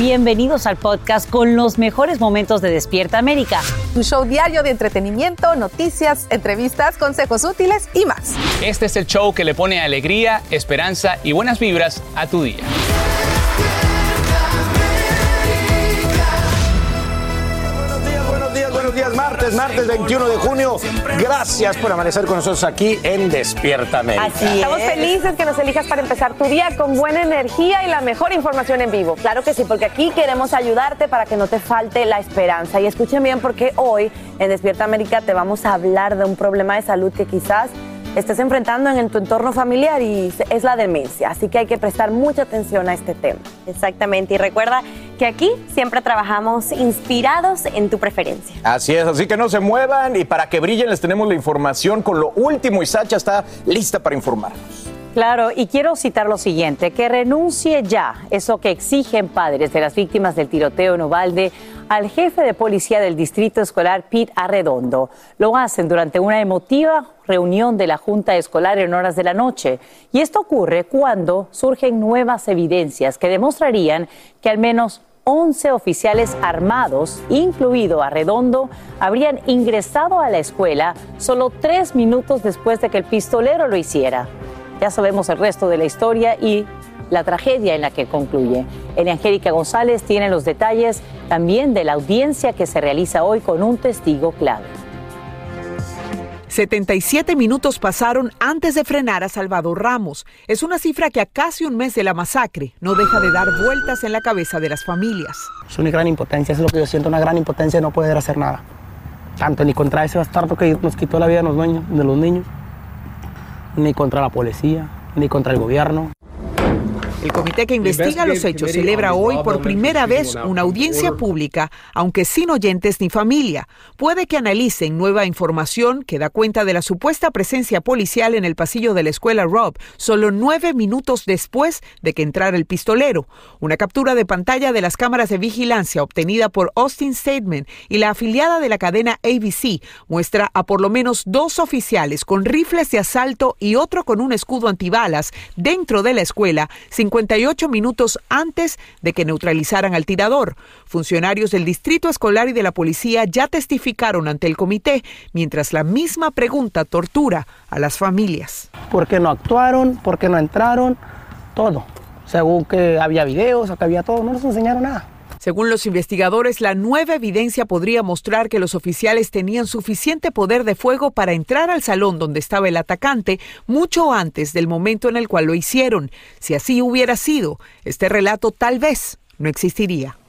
Bienvenidos al podcast con los mejores momentos de Despierta América. Tu show diario de entretenimiento, noticias, entrevistas, consejos útiles y más. Este es el show que le pone alegría, esperanza y buenas vibras a tu día. Días, buenos días. Martes, martes 21 de junio. Gracias por amanecer con nosotros aquí en Despierta América. Así Estamos felices que nos elijas para empezar tu día con buena energía y la mejor información en vivo. Claro que sí, porque aquí queremos ayudarte para que no te falte la esperanza. Y escuchen bien porque hoy en Despierta América te vamos a hablar de un problema de salud que quizás estés enfrentando en tu entorno familiar y es la demencia. Así que hay que prestar mucha atención a este tema. Exactamente, y recuerda que aquí siempre trabajamos inspirados en tu preferencia. Así es, así que no se muevan y para que brillen les tenemos la información con lo último y Sacha está lista para informarnos. Claro, y quiero citar lo siguiente, que renuncie ya, eso que exigen padres de las víctimas del tiroteo en Uvalde al jefe de policía del distrito escolar Pete Arredondo. Lo hacen durante una emotiva reunión de la Junta Escolar en horas de la noche. Y esto ocurre cuando surgen nuevas evidencias que demostrarían que al menos 11 oficiales armados, incluido Arredondo, habrían ingresado a la escuela solo tres minutos después de que el pistolero lo hiciera. Ya sabemos el resto de la historia y la tragedia en la que concluye. Angélica González tiene los detalles también de la audiencia que se realiza hoy con un testigo clave. 77 minutos pasaron antes de frenar a Salvador Ramos. Es una cifra que a casi un mes de la masacre no deja de dar vueltas en la cabeza de las familias. Es una gran impotencia, es lo que yo siento, una gran impotencia de no poder hacer nada. Tanto ni contra ese bastardo que nos quitó la vida de los, dueños, de los niños, ni contra la policía, ni contra el gobierno. El comité que investiga los hechos celebra hoy por primera vez una audiencia pública, aunque sin oyentes ni familia. Puede que analicen nueva información que da cuenta de la supuesta presencia policial en el pasillo de la escuela Rob, solo nueve minutos después de que entrara el pistolero. Una captura de pantalla de las cámaras de vigilancia obtenida por Austin Statement y la afiliada de la cadena ABC muestra a por lo menos dos oficiales con rifles de asalto y otro con un escudo antibalas dentro de la escuela, sin 58 minutos antes de que neutralizaran al tirador. Funcionarios del Distrito Escolar y de la policía ya testificaron ante el comité, mientras la misma pregunta tortura a las familias. ¿Por qué no actuaron? ¿Por qué no entraron? Todo. Según que había videos, acá había todo, no nos enseñaron nada. Según los investigadores, la nueva evidencia podría mostrar que los oficiales tenían suficiente poder de fuego para entrar al salón donde estaba el atacante mucho antes del momento en el cual lo hicieron. Si así hubiera sido, este relato tal vez no existiría.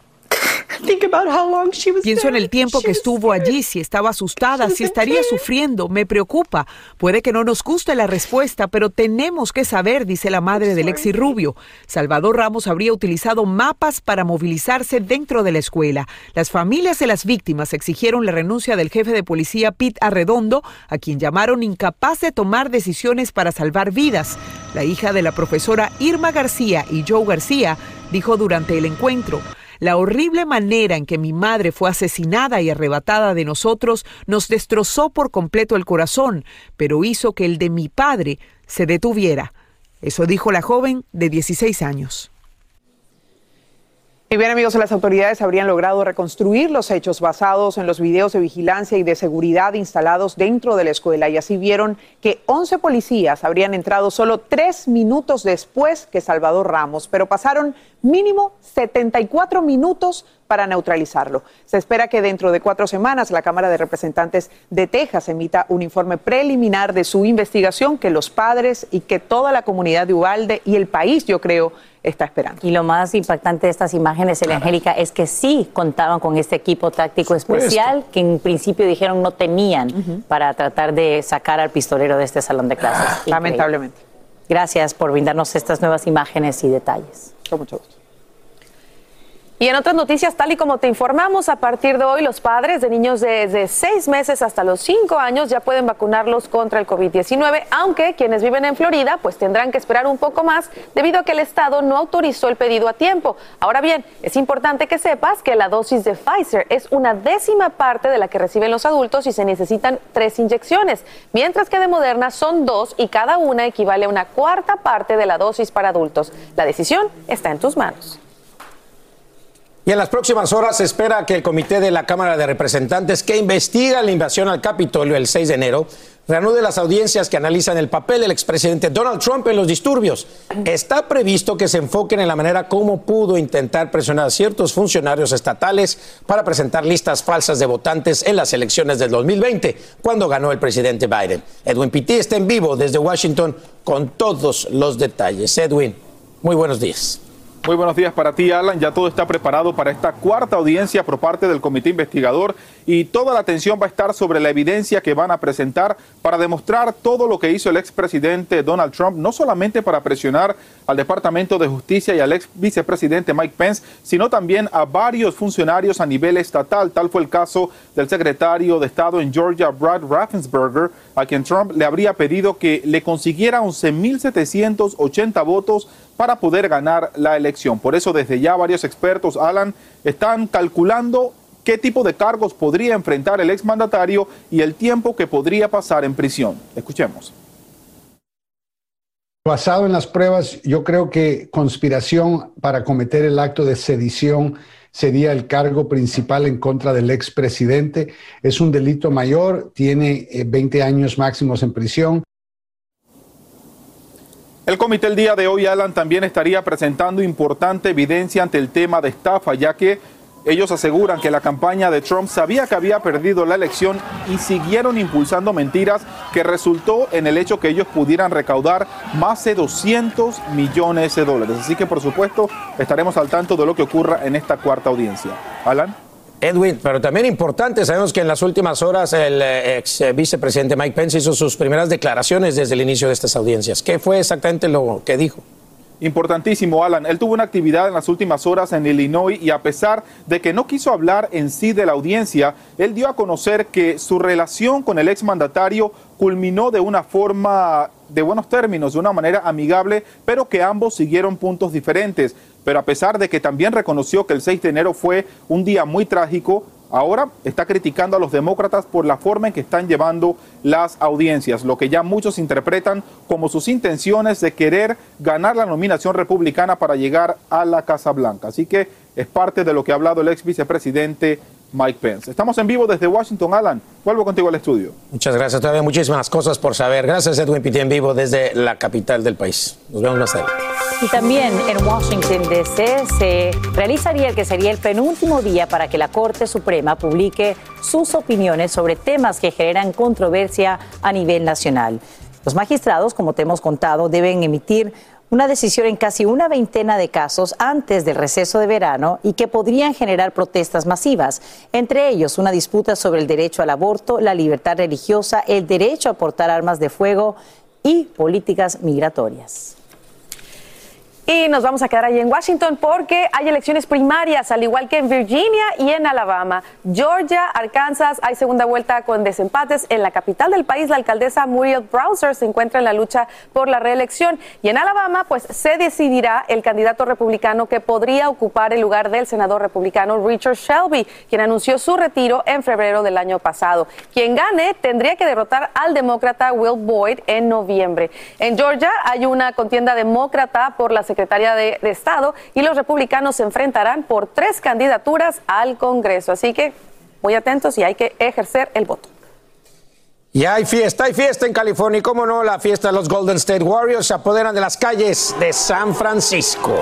Pienso en el tiempo que estuvo allí, si estaba asustada, si estaría sufriendo. Me preocupa. Puede que no nos guste la respuesta, pero tenemos que saber, dice la madre del ex Rubio. Salvador Ramos habría utilizado mapas para movilizarse dentro de la escuela. Las familias de las víctimas exigieron la renuncia del jefe de policía Pete Arredondo, a quien llamaron incapaz de tomar decisiones para salvar vidas. La hija de la profesora Irma García y Joe García dijo durante el encuentro, la horrible manera en que mi madre fue asesinada y arrebatada de nosotros nos destrozó por completo el corazón, pero hizo que el de mi padre se detuviera. Eso dijo la joven de 16 años. Y bien amigos, las autoridades habrían logrado reconstruir los hechos basados en los videos de vigilancia y de seguridad instalados dentro de la escuela. Y así vieron que 11 policías habrían entrado solo tres minutos después que Salvador Ramos, pero pasaron mínimo 74 minutos para neutralizarlo. Se espera que dentro de cuatro semanas la Cámara de Representantes de Texas emita un informe preliminar de su investigación que los padres y que toda la comunidad de Ubalde y el país, yo creo, está esperando. Y lo más impactante de estas imágenes, Angélica, es que sí contaban con este equipo táctico especial que en principio dijeron no tenían para tratar de sacar al pistolero de este salón de clases. Increíble. Lamentablemente. Gracias por brindarnos estas nuevas imágenes y detalles. Con mucho gusto. Y en otras noticias, tal y como te informamos, a partir de hoy los padres de niños desde seis meses hasta los cinco años ya pueden vacunarlos contra el COVID-19, aunque quienes viven en Florida pues tendrán que esperar un poco más debido a que el Estado no autorizó el pedido a tiempo. Ahora bien, es importante que sepas que la dosis de Pfizer es una décima parte de la que reciben los adultos y se necesitan tres inyecciones, mientras que de Moderna son dos y cada una equivale a una cuarta parte de la dosis para adultos. La decisión está en tus manos. En las próximas horas se espera que el comité de la Cámara de Representantes que investiga la invasión al Capitolio el 6 de enero reanude las audiencias que analizan el papel del expresidente Donald Trump en los disturbios. Está previsto que se enfoquen en la manera como pudo intentar presionar a ciertos funcionarios estatales para presentar listas falsas de votantes en las elecciones del 2020, cuando ganó el presidente Biden. Edwin Pitti está en vivo desde Washington con todos los detalles. Edwin, muy buenos días. Muy buenos días para ti, Alan. Ya todo está preparado para esta cuarta audiencia por parte del comité investigador y toda la atención va a estar sobre la evidencia que van a presentar para demostrar todo lo que hizo el expresidente Donald Trump, no solamente para presionar al Departamento de Justicia y al ex vicepresidente Mike Pence, sino también a varios funcionarios a nivel estatal. Tal fue el caso del secretario de Estado en Georgia, Brad Raffensperger, a quien Trump le habría pedido que le consiguiera 11.780 votos para poder ganar la elección. Por eso desde ya varios expertos, Alan, están calculando qué tipo de cargos podría enfrentar el exmandatario y el tiempo que podría pasar en prisión. Escuchemos. Basado en las pruebas, yo creo que conspiración para cometer el acto de sedición sería el cargo principal en contra del expresidente. Es un delito mayor, tiene 20 años máximos en prisión. El comité el día de hoy, Alan, también estaría presentando importante evidencia ante el tema de estafa, ya que ellos aseguran que la campaña de Trump sabía que había perdido la elección y siguieron impulsando mentiras que resultó en el hecho que ellos pudieran recaudar más de 200 millones de dólares. Así que por supuesto estaremos al tanto de lo que ocurra en esta cuarta audiencia. Alan. Edwin, pero también importante, sabemos que en las últimas horas el eh, ex eh, vicepresidente Mike Pence hizo sus primeras declaraciones desde el inicio de estas audiencias. ¿Qué fue exactamente lo que dijo? Importantísimo, Alan. Él tuvo una actividad en las últimas horas en Illinois y a pesar de que no quiso hablar en sí de la audiencia, él dio a conocer que su relación con el exmandatario culminó de una forma de buenos términos, de una manera amigable, pero que ambos siguieron puntos diferentes. Pero a pesar de que también reconoció que el 6 de enero fue un día muy trágico, ahora está criticando a los demócratas por la forma en que están llevando las audiencias, lo que ya muchos interpretan como sus intenciones de querer ganar la nominación republicana para llegar a la Casa Blanca. Así que es parte de lo que ha hablado el ex vicepresidente Mike Pence. Estamos en vivo desde Washington, Alan. Vuelvo contigo al estudio. Muchas gracias. Todavía muchísimas cosas por saber. Gracias, Edwin Pitti, en vivo desde la capital del país. Nos vemos más tarde. Y también en Washington, D.C. se realizaría el que sería el penúltimo día para que la Corte Suprema publique sus opiniones sobre temas que generan controversia a nivel nacional. Los magistrados, como te hemos contado, deben emitir una decisión en casi una veintena de casos antes del receso de verano y que podrían generar protestas masivas, entre ellos una disputa sobre el derecho al aborto, la libertad religiosa, el derecho a portar armas de fuego y políticas migratorias. Y nos vamos a quedar ahí en Washington porque hay elecciones primarias, al igual que en Virginia y en Alabama. Georgia, Arkansas, hay segunda vuelta con desempates. En la capital del país, la alcaldesa Muriel Browser se encuentra en la lucha por la reelección. Y en Alabama, pues se decidirá el candidato republicano que podría ocupar el lugar del senador republicano Richard Shelby, quien anunció su retiro en febrero del año pasado. Quien gane tendría que derrotar al demócrata Will Boyd en noviembre. En Georgia hay una contienda demócrata por la Secretaría de, de Estado y los republicanos se enfrentarán por tres candidaturas al Congreso. Así que muy atentos y hay que ejercer el voto. Y hay fiesta, hay fiesta en California y cómo no, la fiesta de los Golden State Warriors se apoderan de las calles de San Francisco.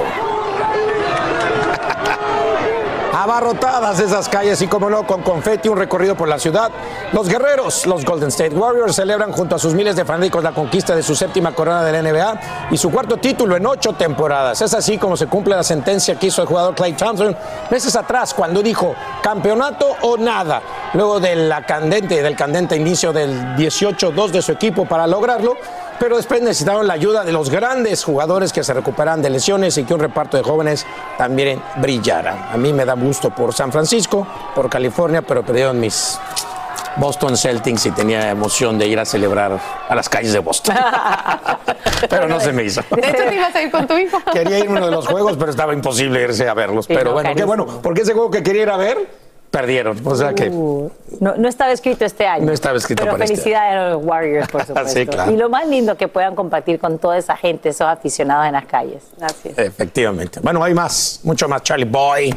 Abarrotadas esas calles y como no, con confeti, un recorrido por la ciudad. Los guerreros, los Golden State Warriors, celebran junto a sus miles de fanáticos la conquista de su séptima corona de la NBA y su cuarto título en ocho temporadas. Es así como se cumple la sentencia que hizo el jugador Clay Thompson meses atrás cuando dijo campeonato o nada. Luego de la candente, del candente inicio del 18-2 de su equipo para lograrlo, pero después necesitaron la ayuda de los grandes jugadores que se recuperan de lesiones y que un reparto de jóvenes también brillara. A mí me da gusto por San Francisco, por California, pero perdieron mis Boston Celtics y tenía emoción de ir a celebrar a las calles de Boston. pero no se me hizo. De hecho, te ibas a ir con tu hijo. Quería ir a uno de los juegos, pero estaba imposible irse a verlos. Sí, Pero no, bueno, qué bueno, porque ese juego que quería ir a ver, perdieron. O sea que Uh, no, no estaba escrito este año. No estaba escrito Pero para este felicidades a los Warriors, por supuesto. Sí, claro. Y lo más lindo que puedan compartir con toda esa gente, esos aficionados en las calles. Efectivamente. Bueno, hay más, mucho más Charlie Boy.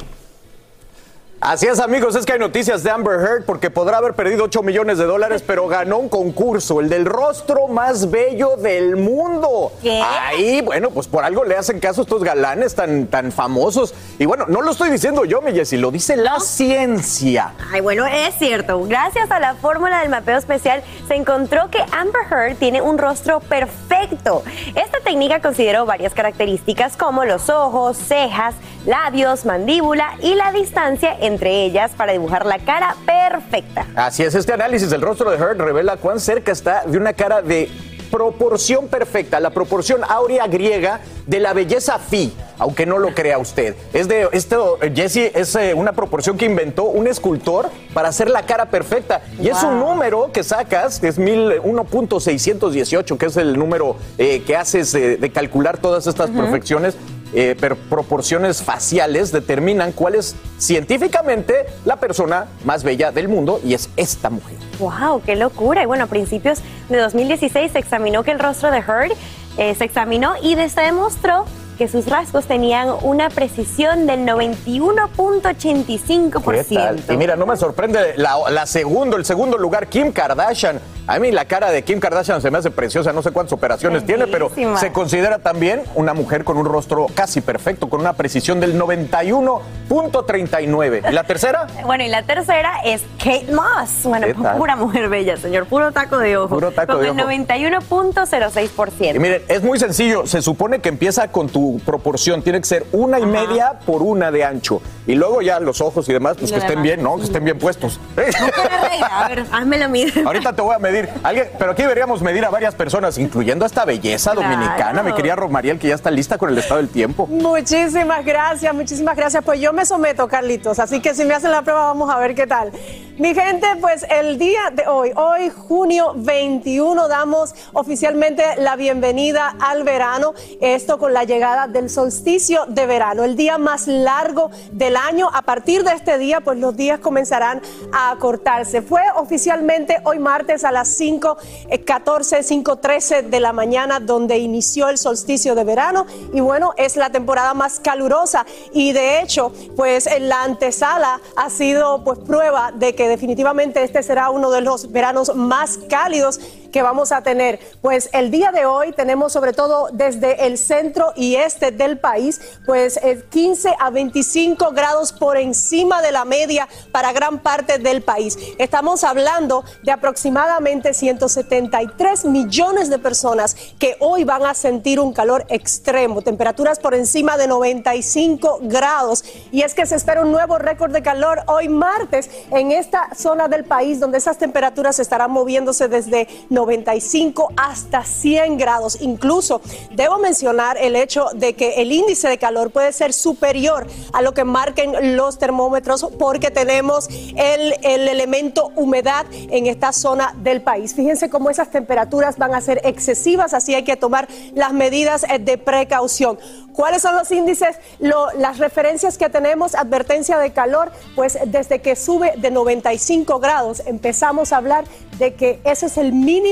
Así es, amigos, es que hay noticias de Amber Heard porque podrá haber perdido 8 millones de dólares, pero ganó un concurso, el del rostro más bello del mundo. ¿Qué? Ahí, bueno, pues por algo le hacen caso a estos galanes tan, tan famosos. Y bueno, no lo estoy diciendo yo, mi Jessy, lo dice la ciencia. Ay, bueno, es cierto. Gracias a la fórmula del mapeo especial se encontró que Amber Heard tiene un rostro perfecto. Esta técnica consideró varias características como los ojos, cejas, labios, mandíbula y la distancia entre ellas para dibujar la cara perfecta. Así es, este análisis del rostro de Heard revela cuán cerca está de una cara de proporción perfecta, la proporción áurea griega de la belleza fi, aunque no lo crea usted. Es de esto, Jesse, es eh, una proporción que inventó un escultor para hacer la cara perfecta. Y es un número que sacas, es mil- 1.618, que es el número eh, que haces eh, de calcular todas estas perfecciones. Eh, proporciones faciales determinan cuál es científicamente la persona más bella del mundo y es esta mujer. ¡Wow! ¡Qué locura! Y bueno, a principios de 2016 se examinó que el rostro de Heard eh, se examinó y se demostró que sus rasgos tenían una precisión del 91.85%. ¿Qué tal? Y mira, no me sorprende la, la segundo, el segundo lugar, Kim Kardashian. A mí la cara de Kim Kardashian se me hace preciosa, no sé cuántas operaciones tiene, pero se considera también una mujer con un rostro casi perfecto, con una precisión del 91.39. ¿Y la tercera? Bueno, y la tercera es Kate Moss. Bueno, pura mujer bella, señor. Puro taco de ojo. Puro taco con de el ojo. 91.06%. Y miren, es muy sencillo. Se supone que empieza con tu proporción. Tiene que ser una y media por una de ancho. Y luego ya los ojos y demás, pues que estén demás. bien, ¿no? Que estén bien puestos. A ver, házmelo medir. Ahorita te voy a medir. Alguien, pero aquí deberíamos medir a varias personas, incluyendo a esta belleza Claro. dominicana. Mi querida Rosmariel, que ya está lista con el estado del tiempo. Muchísimas gracias, muchísimas gracias. Pues yo me someto, Carlitos, así que si me hacen la prueba vamos a ver qué tal. Mi gente, pues el día de hoy, hoy junio 21, damos oficialmente la bienvenida al verano, esto con la llegada del solsticio de verano, el día más largo del año. A partir de este día, pues los días comenzarán a acortarse. Fue oficialmente hoy martes a las 5, eh, 14, 5, 13 de la mañana donde inició el solsticio de verano y bueno, es la temporada más calurosa y de hecho, pues en la antesala ha sido pues prueba de que definitivamente este será uno de los veranos más cálidos que vamos a tener. Pues el día de hoy tenemos sobre todo desde el centro y este del país, pues eh, 15 a 25 grados por encima de la media para gran parte del país. Estamos hablando de aproximadamente 173 millones de personas que hoy van a sentir un calor extremo, temperaturas por encima de 95 grados. Y es que se espera un nuevo récord de calor hoy martes en esta zona del país donde esas temperaturas estarán moviéndose desde 95 hasta 100 grados. Incluso debo mencionar el hecho de que el índice de calor puede ser superior a lo que marquen los termómetros porque tenemos el, el elemento humedad en esta zona del país. Fíjense cómo esas temperaturas van a ser excesivas, así hay que tomar las medidas eh, de precaución. ¿Cuáles son los índices? las referencias que tenemos, advertencia de calor, pues desde que sube de 95 grados empezamos a hablar de que ese es el mínimo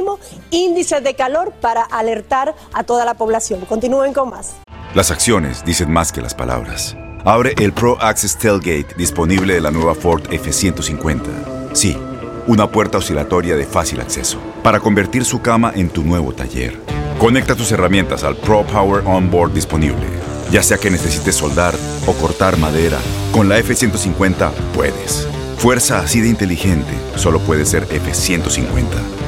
índice de calor para alertar a toda la población. Continúen con más. Las acciones dicen más que las palabras. Abre el Pro Access Tailgate disponible de la nueva Ford F-150. Sí, una puerta oscilatoria de fácil acceso para convertir su cama en tu nuevo taller. Conecta tus herramientas al Pro Power Onboard disponible. Ya sea que necesites soldar o cortar madera, con la F-150 puedes. Fuerza así de inteligente solo puede ser F-150.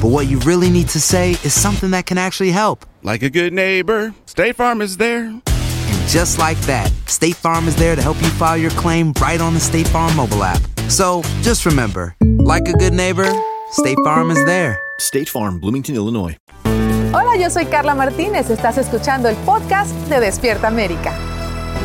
But what you really need to say is something that can actually help. Like a good neighbor, State Farm is there. And just like that, State Farm is there to help you file your claim right on the State Farm mobile app. So just remember, like a good neighbor, State Farm is there. State Farm, Bloomington, Illinois. Hola, yo soy Carla Martínez. Estás escuchando el podcast de Despierta América.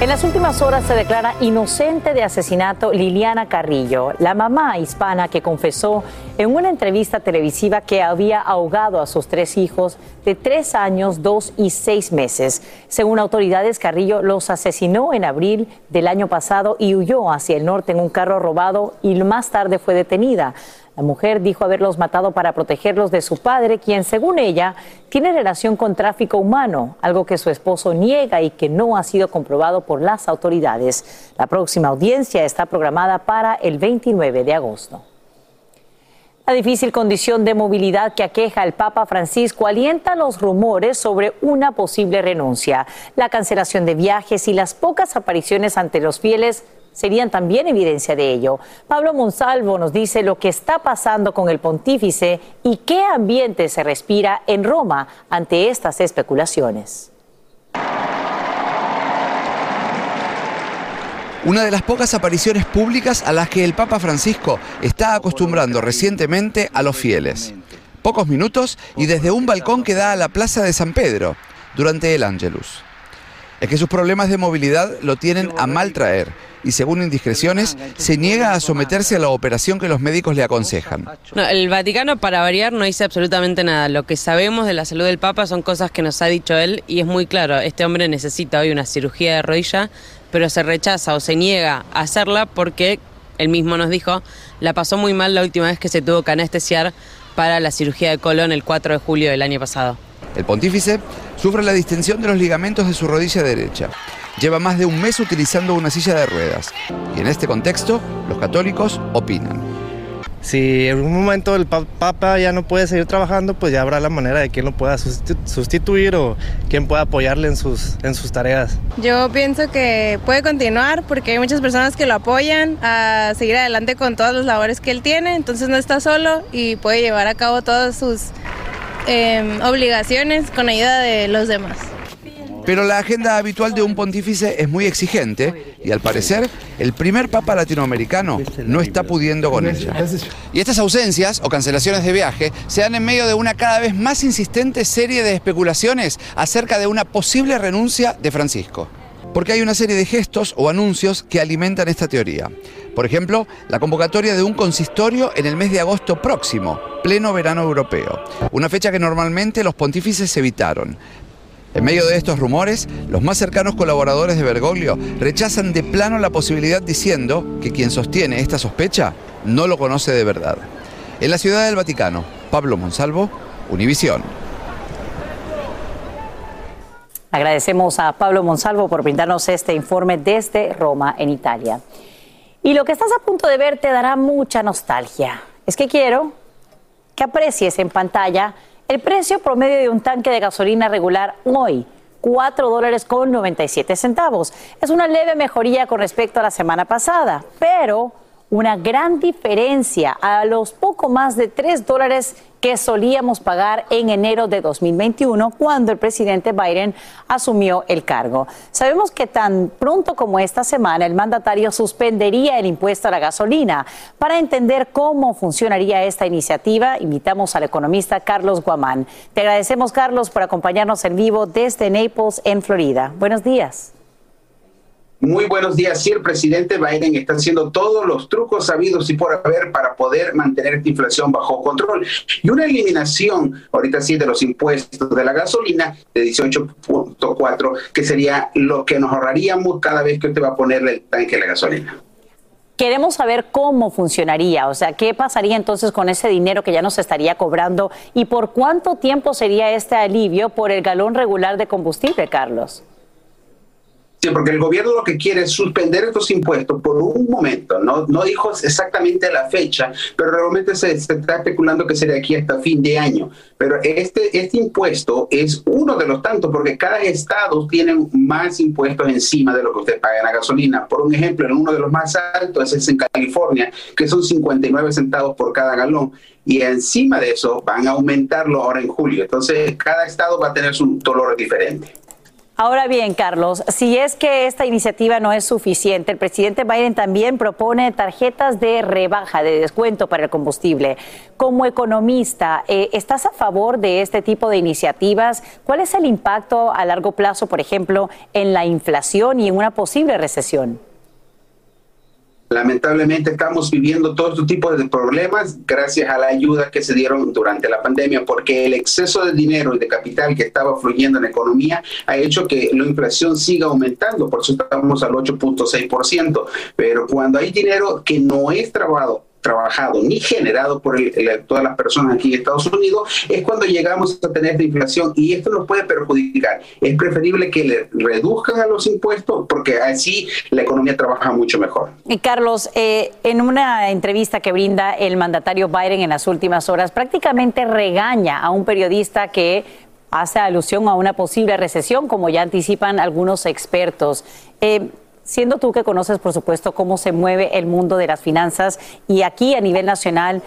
En las últimas horas se declara inocente de asesinato Liliana Carrillo, la mamá hispana que confesó en una entrevista televisiva que había ahogado a sus tres hijos de tres años, dos y seis meses. Según autoridades, Carrillo los asesinó en abril del año pasado y huyó hacia el norte en un carro robado y más tarde fue detenida. La mujer dijo haberlos matado para protegerlos de su padre, quien, según ella, tiene relación con tráfico humano, algo que su esposo niega y que no ha sido comprobado por las autoridades. La próxima audiencia está programada para el 29 de agosto. La difícil condición de movilidad que aqueja al Papa Francisco alienta los rumores sobre una posible renuncia. La cancelación de viajes y las pocas apariciones ante los fieles serían también evidencia de ello. Pablo Monsalvo nos dice lo que está pasando con el pontífice y qué ambiente se respira en Roma ante estas especulaciones. Una de las pocas apariciones públicas a las que el Papa Francisco está acostumbrando recientemente a los fieles. Pocos minutos y desde un balcón que da a la Plaza de San Pedro, durante el Ángelus. Es que sus problemas de movilidad lo tienen a mal traer y según indiscreciones se niega a someterse a la operación que los médicos le aconsejan. No, el Vaticano, para variar, no dice absolutamente nada. Lo que sabemos de la salud del Papa son cosas que nos ha dicho él y es muy claro, este hombre necesita hoy una cirugía de rodilla, pero se rechaza o se niega a hacerla porque, él mismo nos dijo, la pasó muy mal la última vez que se tuvo que anestesiar para la cirugía de colon el 4 de julio del año pasado. El pontífice sufre la distensión de los ligamentos de su rodilla derecha. Lleva más de un mes utilizando una silla de ruedas. Y en este contexto, los católicos opinan. Si en un momento el Papa ya no puede seguir trabajando, pues ya habrá la manera de quién lo pueda sustituir o quién pueda apoyarle en sus, en sus tareas. Yo pienso que puede continuar porque hay muchas personas que lo apoyan a seguir adelante con todas las labores que él tiene, entonces no está solo y puede llevar a cabo todas sus eh, obligaciones con ayuda de los demás. Pero la agenda habitual de un pontífice es muy exigente y al parecer el primer papa latinoamericano no está pudiendo con ella. Y estas ausencias o cancelaciones de viaje se dan en medio de una cada vez más insistente serie de especulaciones acerca de una posible renuncia de Francisco. Porque hay una serie de gestos o anuncios que alimentan esta teoría. Por ejemplo, la convocatoria de un consistorio en el mes de agosto próximo, pleno verano europeo, una fecha que normalmente los pontífices evitaron. En medio de estos rumores, los más cercanos colaboradores de Bergoglio rechazan de plano la posibilidad diciendo que quien sostiene esta sospecha no lo conoce de verdad. En la Ciudad del Vaticano, Pablo Monsalvo, Univisión. Agradecemos a Pablo Monsalvo por brindarnos este informe desde Roma, en Italia. Y lo que estás a punto de ver te dará mucha nostalgia. Es que quiero que aprecies en pantalla el precio promedio de un tanque de gasolina regular hoy. 4 dólares con 97 centavos. Es una leve mejoría con respecto a la semana pasada, pero una gran diferencia a los poco más de 3 dólares que solíamos pagar en enero de 2021 cuando el presidente Biden asumió el cargo. Sabemos que tan pronto como esta semana el mandatario suspendería el impuesto a la gasolina. Para entender cómo funcionaría esta iniciativa, invitamos al economista Carlos Guamán. Te agradecemos, Carlos, por acompañarnos en vivo desde Naples, en Florida. Buenos días. Muy buenos días. Sí, el presidente Biden está haciendo todos los trucos sabidos y por haber para poder mantener esta inflación bajo control. Y una eliminación, ahorita sí, de los impuestos de la gasolina de 18.4, que sería lo que nos ahorraríamos cada vez que usted va a ponerle el tanque de la gasolina. Queremos saber cómo funcionaría, o sea, qué pasaría entonces con ese dinero que ya nos estaría cobrando y por cuánto tiempo sería este alivio por el galón regular de combustible, Carlos porque el gobierno lo que quiere es suspender estos impuestos por un momento. No, no dijo exactamente la fecha, pero realmente se, está especulando que sería aquí hasta fin de año. Pero este, este impuesto es uno de los tantos, porque cada estado tiene más impuestos encima de lo que usted paga en la gasolina. Por un ejemplo, en uno de los más altos es en California, que son 59 centavos por cada galón y encima de eso van a aumentarlo ahora en julio. Entonces, cada estado va a tener su dolor diferente. Ahora bien, Carlos, si es que esta iniciativa no es suficiente, el presidente Biden también propone tarjetas de rebaja, de descuento para el combustible. Como economista, eh, ¿estás a favor de este tipo de iniciativas? ¿Cuál es el impacto a largo plazo, por ejemplo, en la inflación y en una posible recesión? Lamentablemente estamos viviendo todo este tipo de problemas gracias a la ayuda que se dieron durante la pandemia, porque el exceso de dinero y de capital que estaba fluyendo en la economía ha hecho que la inflación siga aumentando, por eso estamos al 8.6%, pero cuando hay dinero que no es trabajado trabajado ni generado por todas las personas aquí en Estados Unidos, es cuando llegamos a tener esta inflación y esto nos puede perjudicar. Es preferible que le reduzcan a los impuestos porque así la economía trabaja mucho mejor. Y Carlos, eh, en una entrevista que brinda el mandatario Biden en las últimas horas, prácticamente regaña a un periodista que hace alusión a una posible recesión, como ya anticipan algunos expertos. Eh, siendo tú que conoces, por supuesto, cómo se mueve el mundo de las finanzas y aquí a nivel nacional,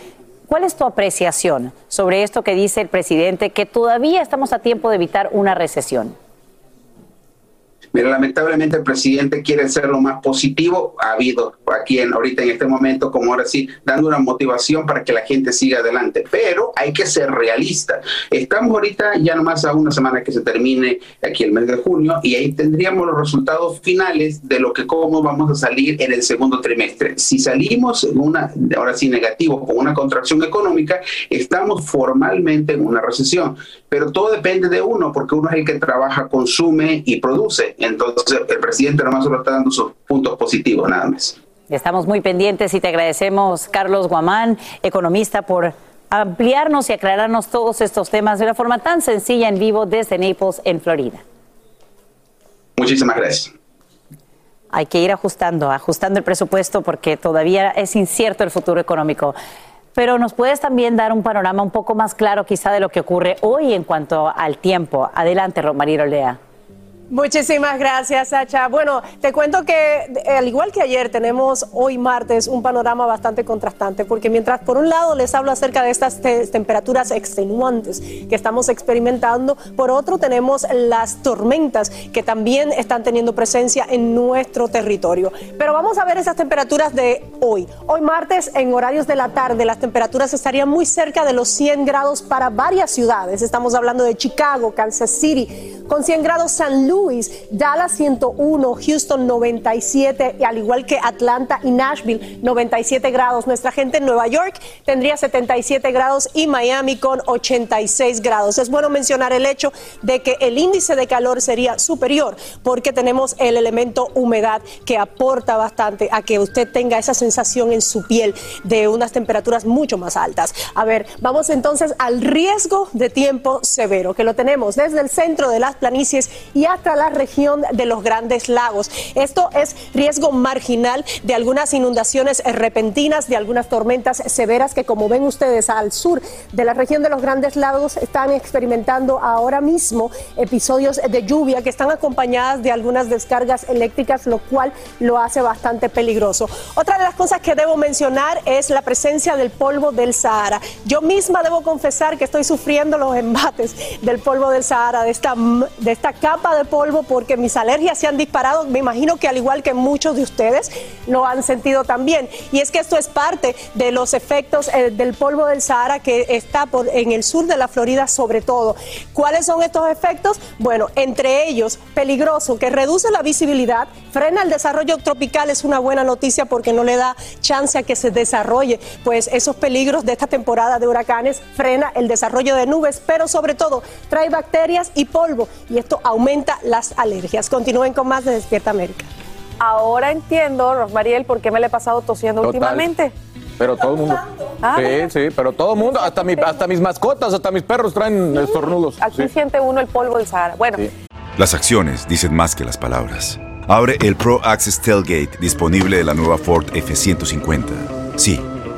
¿cuál es tu apreciación sobre esto que dice el presidente, que todavía estamos a tiempo de evitar una recesión? Mira, lamentablemente el presidente quiere ser lo más positivo ha habido aquí en, ahorita en este momento, como ahora sí, dando una motivación para que la gente siga adelante. Pero hay que ser realista. Estamos ahorita ya nomás a una semana que se termine aquí el mes de junio y ahí tendríamos los resultados finales de lo que cómo vamos a salir en el segundo trimestre. Si salimos en una, ahora sí negativo, con una contracción económica, estamos formalmente en una recesión. Pero todo depende de uno, porque uno es el que trabaja, consume y produce. Entonces, el presidente nomás solo está dando sus puntos positivos, nada más. Estamos muy pendientes y te agradecemos, Carlos Guamán, economista, por ampliarnos y aclararnos todos estos temas de una forma tan sencilla en vivo desde Naples, en Florida. Muchísimas gracias. Hay que ir ajustando, ajustando el presupuesto porque todavía es incierto el futuro económico. Pero nos puedes también dar un panorama un poco más claro quizá de lo que ocurre hoy en cuanto al tiempo. Adelante, Romario Lea. Muchísimas gracias, Sacha. Bueno, te cuento que al igual que ayer tenemos hoy martes un panorama bastante contrastante, porque mientras por un lado les hablo acerca de estas temperaturas extenuantes que estamos experimentando, por otro tenemos las tormentas que también están teniendo presencia en nuestro territorio. Pero vamos a ver esas temperaturas de hoy. Hoy martes en horarios de la tarde las temperaturas estarían muy cerca de los 100 grados para varias ciudades. Estamos hablando de Chicago, Kansas City, con 100 grados San Luis Louis, Dallas 101, Houston 97, y al igual que Atlanta y Nashville 97 grados. Nuestra gente en Nueva York tendría 77 grados y Miami con 86 grados. Es bueno mencionar el hecho de que el índice de calor sería superior porque tenemos el elemento humedad que aporta bastante a que usted tenga esa sensación en su piel de unas temperaturas mucho más altas. A ver, vamos entonces al riesgo de tiempo severo que lo tenemos desde el centro de las planicies y hasta la región de los grandes lagos. Esto es riesgo marginal de algunas inundaciones repentinas, de algunas tormentas severas que como ven ustedes al sur de la región de los grandes lagos están experimentando ahora mismo episodios de lluvia que están acompañadas de algunas descargas eléctricas, lo cual lo hace bastante peligroso. Otra de las cosas que debo mencionar es la presencia del polvo del Sahara. Yo misma debo confesar que estoy sufriendo los embates del polvo del Sahara, de esta, de esta capa de polvo, porque mis alergias se han disparado. Me imagino que al igual que muchos de ustedes lo han sentido también. Y es que esto es parte de los efectos eh, del polvo del Sahara que está por, en el sur de la Florida sobre todo. ¿Cuáles son estos efectos? Bueno, entre ellos, peligroso, que reduce la visibilidad, frena el desarrollo tropical, es una buena noticia porque no le da chance a que se desarrolle, pues esos peligros de esta temporada de huracanes frena el desarrollo de nubes, pero sobre todo trae bacterias y polvo y esto aumenta las alergias. Continúen con más de Despierta América. Ahora entiendo, Rosmariel, por qué me le he pasado tosiendo Total. últimamente. Pero todo el mundo. Ah, sí, sí, pero todo el mundo, hasta, mi, hasta mis mascotas, hasta mis perros traen estornudos. Aquí sí. siente uno el polvo del Sahara. Bueno, Las acciones dicen más que las palabras. Abre el Pro Access Tailgate disponible de la nueva Ford F-150. Sí,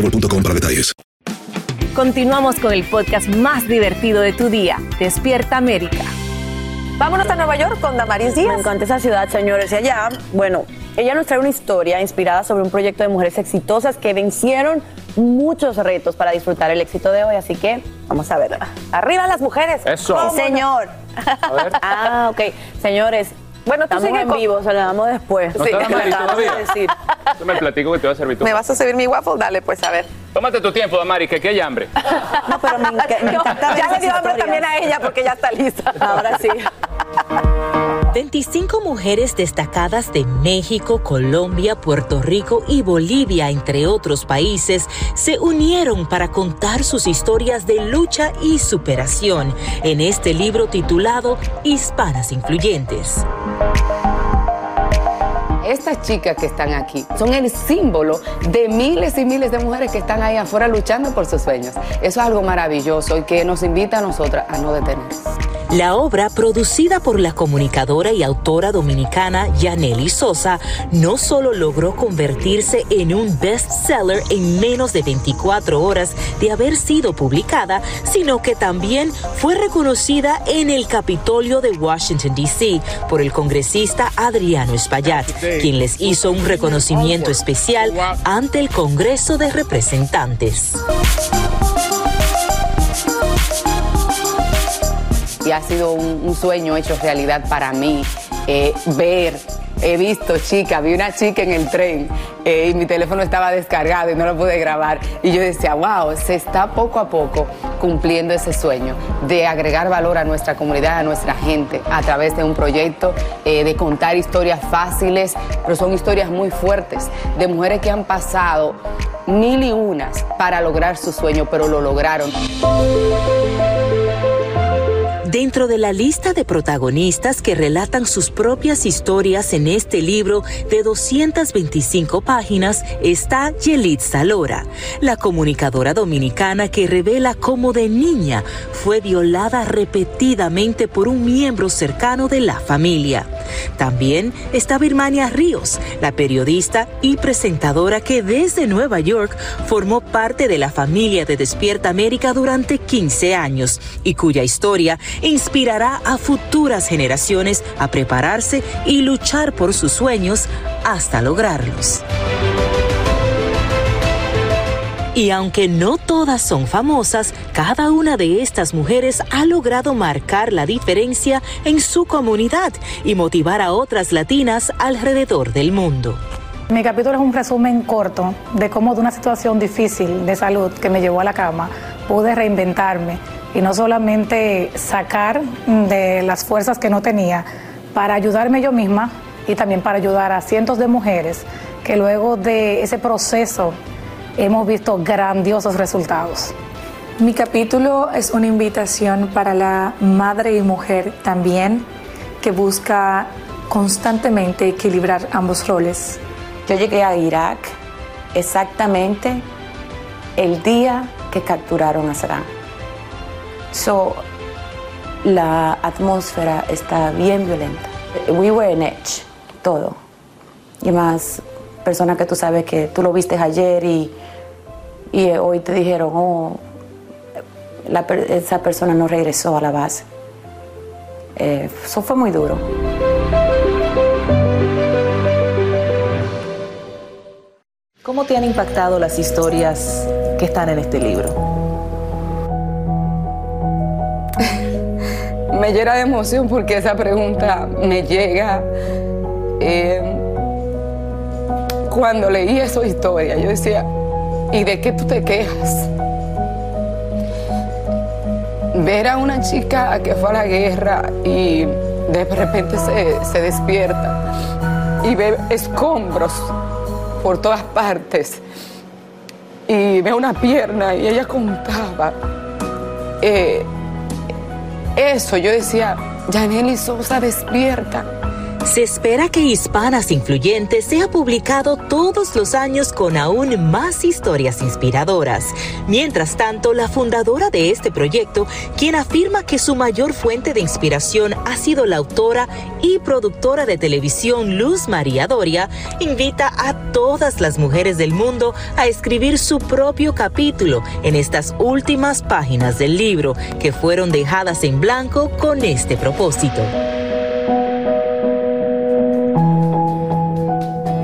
boostmobile.com para detalles. Continuamos con el podcast más divertido de tu día, Despierta América. Vámonos a Nueva York con Damaris Díaz. Me encanta esa ciudad, señores. Y allá, bueno, ella nos trae una historia inspirada sobre un proyecto de mujeres exitosas que vencieron muchos retos para disfrutar el éxito de hoy. Así que vamos a verla. Arriba las mujeres. Eso. Sí, señor. ah, ok. Señores, bueno, tú estamos sigue en con- vivo, se la damos después. ¿No está la Mari todavía? decir. Yo me platico que te voy a servir tu ¿Me vas a servir mi waffle? Dale, pues a ver. Tómate tu tiempo, Damari, que aquí hay hambre. No, pero me, enca- me Yo- encanta ver ya le dio hambre también a ella porque ya está lista. Ahora sí. 25 mujeres destacadas de México, Colombia, Puerto Rico y Bolivia, entre otros países, se unieron para contar sus historias de lucha y superación en este libro titulado Hispanas Influyentes. Estas chicas que están aquí son el símbolo de miles y miles de mujeres que están ahí afuera luchando por sus sueños. Eso es algo maravilloso y que nos invita a nosotras a no detenernos. La obra, producida por la comunicadora y autora dominicana Yaneli Sosa, no solo logró convertirse en un bestseller en menos de 24 horas de haber sido publicada, sino que también fue reconocida en el Capitolio de Washington, D.C. por el congresista Adriano Espaillat, quien les hizo un reconocimiento especial ante el Congreso de Representantes. Y ha sido un, sueño hecho realidad para mí eh, ver. He visto chicas, vi una chica en el tren eh, y mi teléfono estaba descargado y no lo pude grabar. Y yo decía, wow, se está poco a poco cumpliendo ese sueño de agregar valor a nuestra comunidad, a nuestra gente, a través de un proyecto, eh, de contar historias fáciles, pero son historias muy fuertes, de mujeres que han pasado mil y unas para lograr su sueño, pero lo lograron. Dentro de la lista de protagonistas que relatan sus propias historias en este libro de 225 páginas está Yelitza Lora, la comunicadora dominicana que revela cómo de niña fue violada repetidamente por un miembro cercano de la familia. También está Birmania Ríos, la periodista y presentadora que desde Nueva York formó parte de la familia de Despierta América durante 15 años y cuya historia inspirará a futuras generaciones a prepararse y luchar por sus sueños hasta lograrlos. Y aunque no todas son famosas, cada una de estas mujeres ha logrado marcar la diferencia en su comunidad y motivar a otras latinas alrededor del mundo. Mi capítulo es un resumen corto de cómo de una situación difícil de salud que me llevó a la cama pude reinventarme y no solamente sacar de las fuerzas que no tenía para ayudarme yo misma y también para ayudar a cientos de mujeres que luego de ese proceso hemos visto grandiosos resultados. Mi capítulo es una invitación para la madre y mujer también que busca constantemente equilibrar ambos roles. Yo llegué a Irak exactamente el día que capturaron a Saddam. So, la atmósfera está bien violenta. We were in edge, todo. Y más personas que tú sabes que tú lo viste ayer y, y hoy te dijeron, oh, esa persona no regresó a la base. Eh, eso fue muy duro. ¿Cómo te han impactado las historias que están en este libro? Me llena de emoción porque esa pregunta me llega. Eh, cuando leí esa historia, yo decía, ¿y de qué tú te quejas? Ver a una chica que fue a la guerra y de repente se, despierta y ve escombros por todas partes y ve una pierna y ella contaba. Eh, eso, yo decía, Janely Sosa despierta. Se espera que Hispanas Influyentes sea publicado todos los años con aún más historias inspiradoras. Mientras tanto, la fundadora de este proyecto, quien afirma que su mayor fuente de inspiración ha sido la autora y productora de televisión Luz María Doria, invita a todas las mujeres del mundo a escribir su propio capítulo en estas últimas páginas del libro, que fueron dejadas en blanco con este propósito.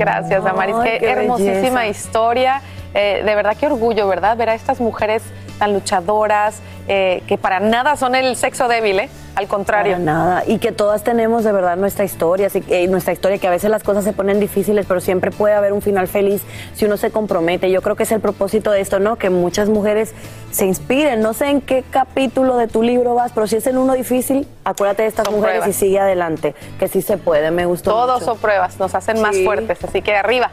Gracias, Damaris. Ay, qué, qué hermosísima belleza. historia. Eh, de verdad, qué orgullo, ¿verdad? Ver a estas mujeres tan luchadoras, eh, que para nada son el sexo débil, ¿eh? Al contrario. Para nada. Y que todas tenemos de verdad nuestra historia, así que, eh, nuestra historia, que a veces las cosas se ponen difíciles, pero siempre puede haber un final feliz si uno se compromete. Yo creo que es el propósito de esto, ¿no? Que muchas mujeres se inspiren. No sé en qué capítulo de tu libro vas, pero si es en uno difícil, acuérdate de estas Son mujeres pruebas. y sigue adelante, que sí se puede. Me gustó. Todos mucho. son pruebas, nos hacen más fuertes, así que arriba.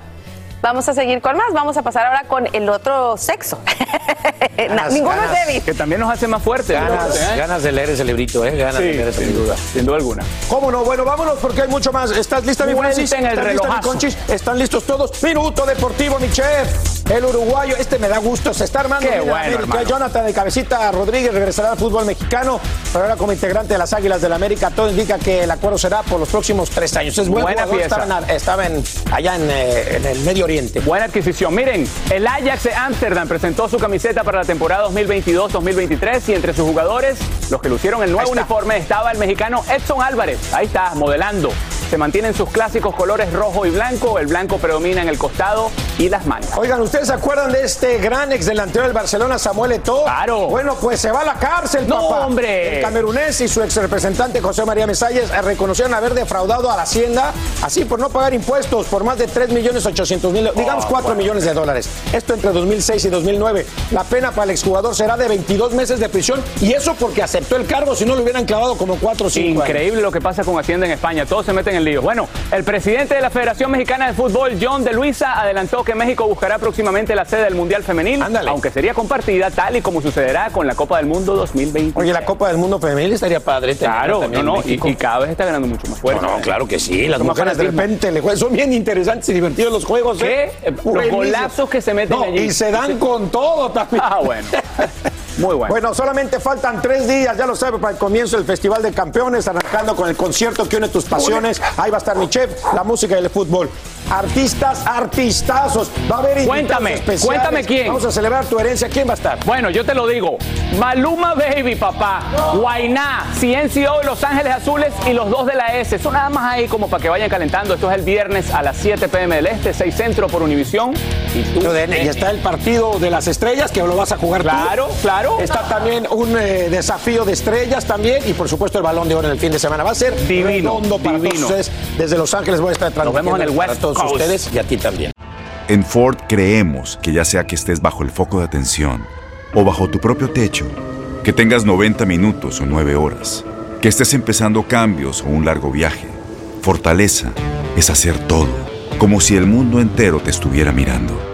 Vamos a seguir con más, vamos a pasar ahora con el otro sexo. Ninguno es débil. Que también nos hace más fuertes. Ganas, ¿eh? ganas de leer ese librito, ¿eh? Ganas de leer ese sin duda, sin duda alguna. ¿Cómo no? Bueno, vámonos porque hay mucho más. ¿Estás lista, mi Francis? el ¿Estás lista, mi relojazo. Conchis? ¿Están listos todos? Minuto Deportivo, mi chef. El uruguayo, este me da gusto. Se está armando Qué en bueno, América. Jonathan de Cabecita Rodríguez regresará al fútbol mexicano, pero ahora como integrante de las Águilas del América. Todo indica que el acuerdo será por los próximos tres años. Es buen Buena jugador, pieza. Estaba, en- estaba en- allá en, eh, en el Medio Oriente. Buena adquisición. Miren, el Ajax de Ámsterdam presentó su camiseta para la temporada 2022-2023 y entre sus jugadores, los que lucieron el nuevo uniforme, estaba el mexicano Edson Álvarez. Ahí está, modelando. Se mantienen sus clásicos colores rojo y blanco. El blanco predomina en el costado y las mangas. Oigan, ¿ustedes se acuerdan de este gran ex delantero del Barcelona, Samuel Eto'o? Claro. Bueno, pues se va a la cárcel, No, papá. hombre. El camerunés y su ex representante José María Mesalles reconocieron haber defraudado a la Hacienda, así por no pagar impuestos por más de 3 millones 800 mil, digamos 4 millones de dólares. Esto entre 2006 y 2009. La pena para el exjugador será de 22 meses de prisión y eso porque aceptó el cargo, si no lo hubieran clavado como 4 o 5 Increíble lo que pasa con Hacienda en España. Todos se meten en lío. Bueno, el presidente de la Federación Mexicana de Fútbol, John de Luisa, adelantó que México buscará próximamente la sede del Mundial Femenil, aunque sería compartida tal y como sucederá con la Copa del Mundo 2020. Oye, la Copa del Mundo Femenil estaría padre. Claro, no, no, y, cada vez está ganando mucho más fuerza. No, no, claro que sí. Las mujeres de repente le juegan. Son bien interesantes y divertidos los juegos. ¿eh? ¿Qué? Los Buenísimos. golazos que se meten No, allí. Y se dan con todo también. Ah, bueno. Muy bueno. Bueno, solamente faltan tres días, ya lo sabe, para el comienzo del Festival de Campeones, arrancando con el concierto que une tus pasiones. Ahí va a estar mi chef, la música y el fútbol. Artistas, artistazos. Va a haber Cuéntame, especiales. cuéntame quién. Vamos a celebrar tu herencia. ¿Quién va a estar? Bueno, yo te lo digo. Maluma Baby, papá. Guainá, CNCO Los Ángeles Azules y los dos de la S. Son nada más ahí como para que vayan calentando. Esto es el viernes a las 7 pm del Este, 6 Centro por Univisión. Y tú. Y está el partido de las estrellas, que lo vas a jugar tú. Claro, claro. Está también un eh, desafío de estrellas también. Y por supuesto el balón de oro en el fin de semana. Va a ser Divino, redondo para divino. todos ustedes. Desde Los Ángeles voy a estar transmitiendo vemos en el para West todos Coast. ustedes y a ti también. En Ford creemos que ya sea que estés bajo el foco de atención o bajo tu propio techo, que tengas 90 minutos o 9 horas, que estés empezando cambios o un largo viaje, fortaleza es hacer todo, como si el mundo entero te estuviera mirando.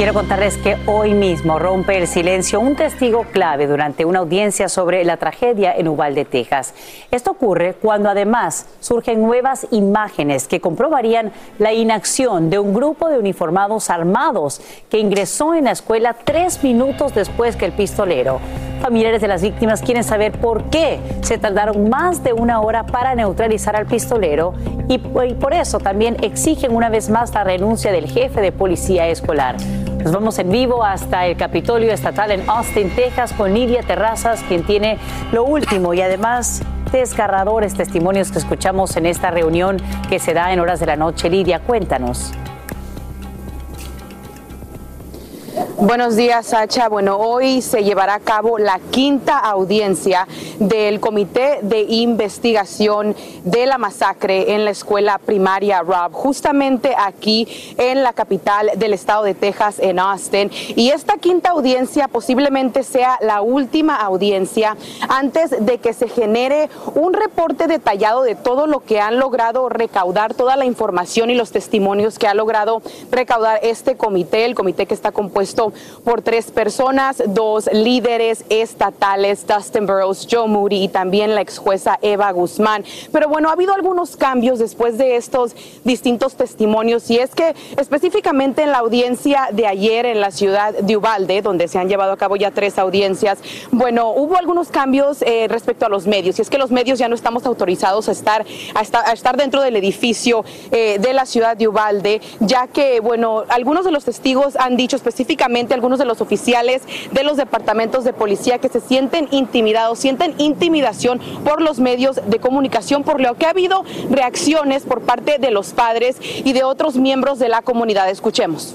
Quiero contarles que hoy mismo rompe el silencio un testigo clave durante una audiencia sobre la tragedia en Uvalde, Texas. Esto ocurre cuando además surgen nuevas imágenes que comprobarían la inacción de un grupo de uniformados armados que ingresó en la escuela tres minutos después que el pistolero. Familiares de las víctimas quieren saber por qué se tardaron más de una hora para neutralizar al pistolero y, por eso también exigen una vez más la renuncia del jefe de policía escolar. Nos vamos en vivo hasta el Capitolio Estatal en Austin, Texas, con Lidia Terrazas, quien tiene lo último y además desgarradores testimonios que escuchamos en esta reunión que se da en horas de la noche. Lidia, cuéntanos. Buenos días, Sacha. Bueno, hoy se llevará a cabo la quinta audiencia del Comité de Investigación de la Masacre en la escuela primaria Rob, justamente aquí en la capital del estado de Texas, en Austin. Y esta quinta audiencia posiblemente sea la última audiencia antes de que se genere un reporte detallado de todo lo que han logrado recaudar, toda la información y los testimonios que ha logrado recaudar este comité, el comité que está compuesto por tres personas, dos líderes estatales, Dustin Burrows, Joe Moody y también la ex jueza Eva Guzmán. Pero bueno, ha habido algunos cambios después de estos distintos testimonios y es que específicamente en la audiencia de ayer en la ciudad de Uvalde, donde se han llevado a cabo ya tres audiencias, bueno, hubo algunos cambios eh, respecto a los medios y es que los medios ya no estamos autorizados a estar, a estar, dentro del edificio eh, de la ciudad de Uvalde, ya que, bueno, algunos de los testigos han dicho específicamente, algunos de los oficiales de los departamentos de policía que se sienten intimidados, sienten intimidación por los medios de comunicación, por lo que ha habido reacciones por parte de los padres y de otros miembros de la comunidad. Escuchemos.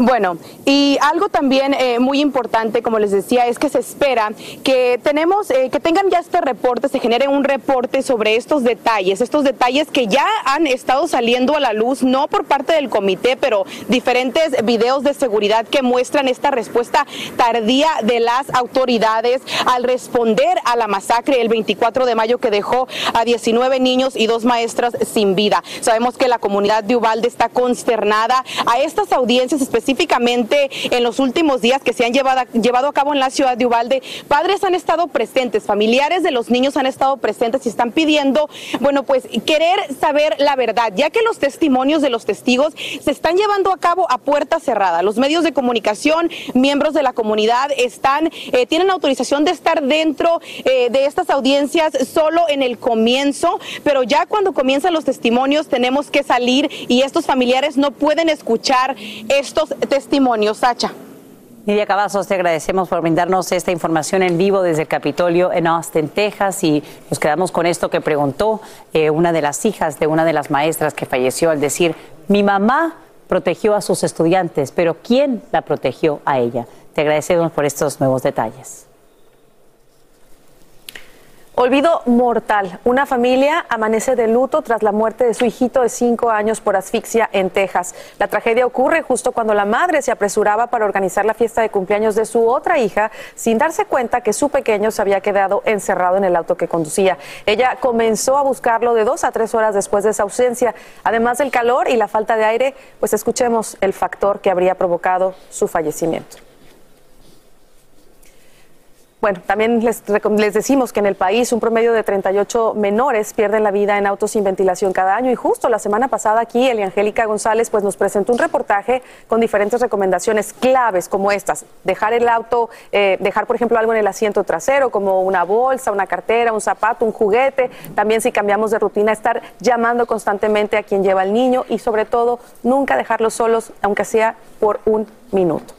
Bueno, y algo también eh, muy importante, como les decía, es que se espera que tenemos, eh, que tengan ya este reporte, se genere un reporte sobre estos detalles, estos detalles que ya han estado saliendo a la luz, no por parte del comité, pero diferentes videos de seguridad que muestran esta respuesta tardía de las autoridades al responder a la masacre el 24 de mayo que dejó a 19 niños y dos maestras sin vida. Sabemos que la comunidad de Ubalde está consternada a estas audiencias específicas específicamente en los últimos días que se han llevado, llevado a cabo en la ciudad de Ubalde, padres han estado presentes, familiares de los niños han estado presentes y están pidiendo, bueno, pues querer saber la verdad, ya que los testimonios de los testigos se están llevando a cabo a puerta cerrada. Los medios de comunicación, miembros de la comunidad están, eh, tienen autorización de estar dentro eh, de estas audiencias solo en el comienzo, pero ya cuando comienzan los testimonios tenemos que salir y estos familiares no pueden escuchar estos testimonios. Sacha. Lidia Cavazos, te agradecemos por brindarnos esta información en vivo desde el Capitolio en Austin, Texas. Y nos quedamos con esto que preguntó eh, una de las hijas de una de las maestras que falleció al decir, mi mamá protegió a sus estudiantes, pero ¿quién la protegió a ella? Te agradecemos por estos nuevos detalles. Olvido mortal. Una familia amanece de luto tras la muerte de su hijito de cinco años por asfixia en Texas. La tragedia ocurre justo cuando la madre se apresuraba para organizar la fiesta de cumpleaños de su otra hija sin darse cuenta que su pequeño se había quedado encerrado en el auto que conducía. Ella comenzó a buscarlo de dos a tres horas después de esa ausencia. Además del calor y la falta de aire, pues escuchemos el factor que habría provocado su fallecimiento. Bueno, también les, les, decimos que en el país un promedio de 38 menores pierden la vida en autos sin ventilación cada año. Y justo la semana pasada aquí Angélica González pues nos presentó un reportaje con diferentes recomendaciones claves como estas, dejar el auto, eh, dejar por ejemplo algo en el asiento trasero como una bolsa, una cartera, un zapato, un juguete, también si cambiamos de rutina estar llamando constantemente a quien lleva al niño y sobre todo nunca dejarlos solos aunque sea por un minuto.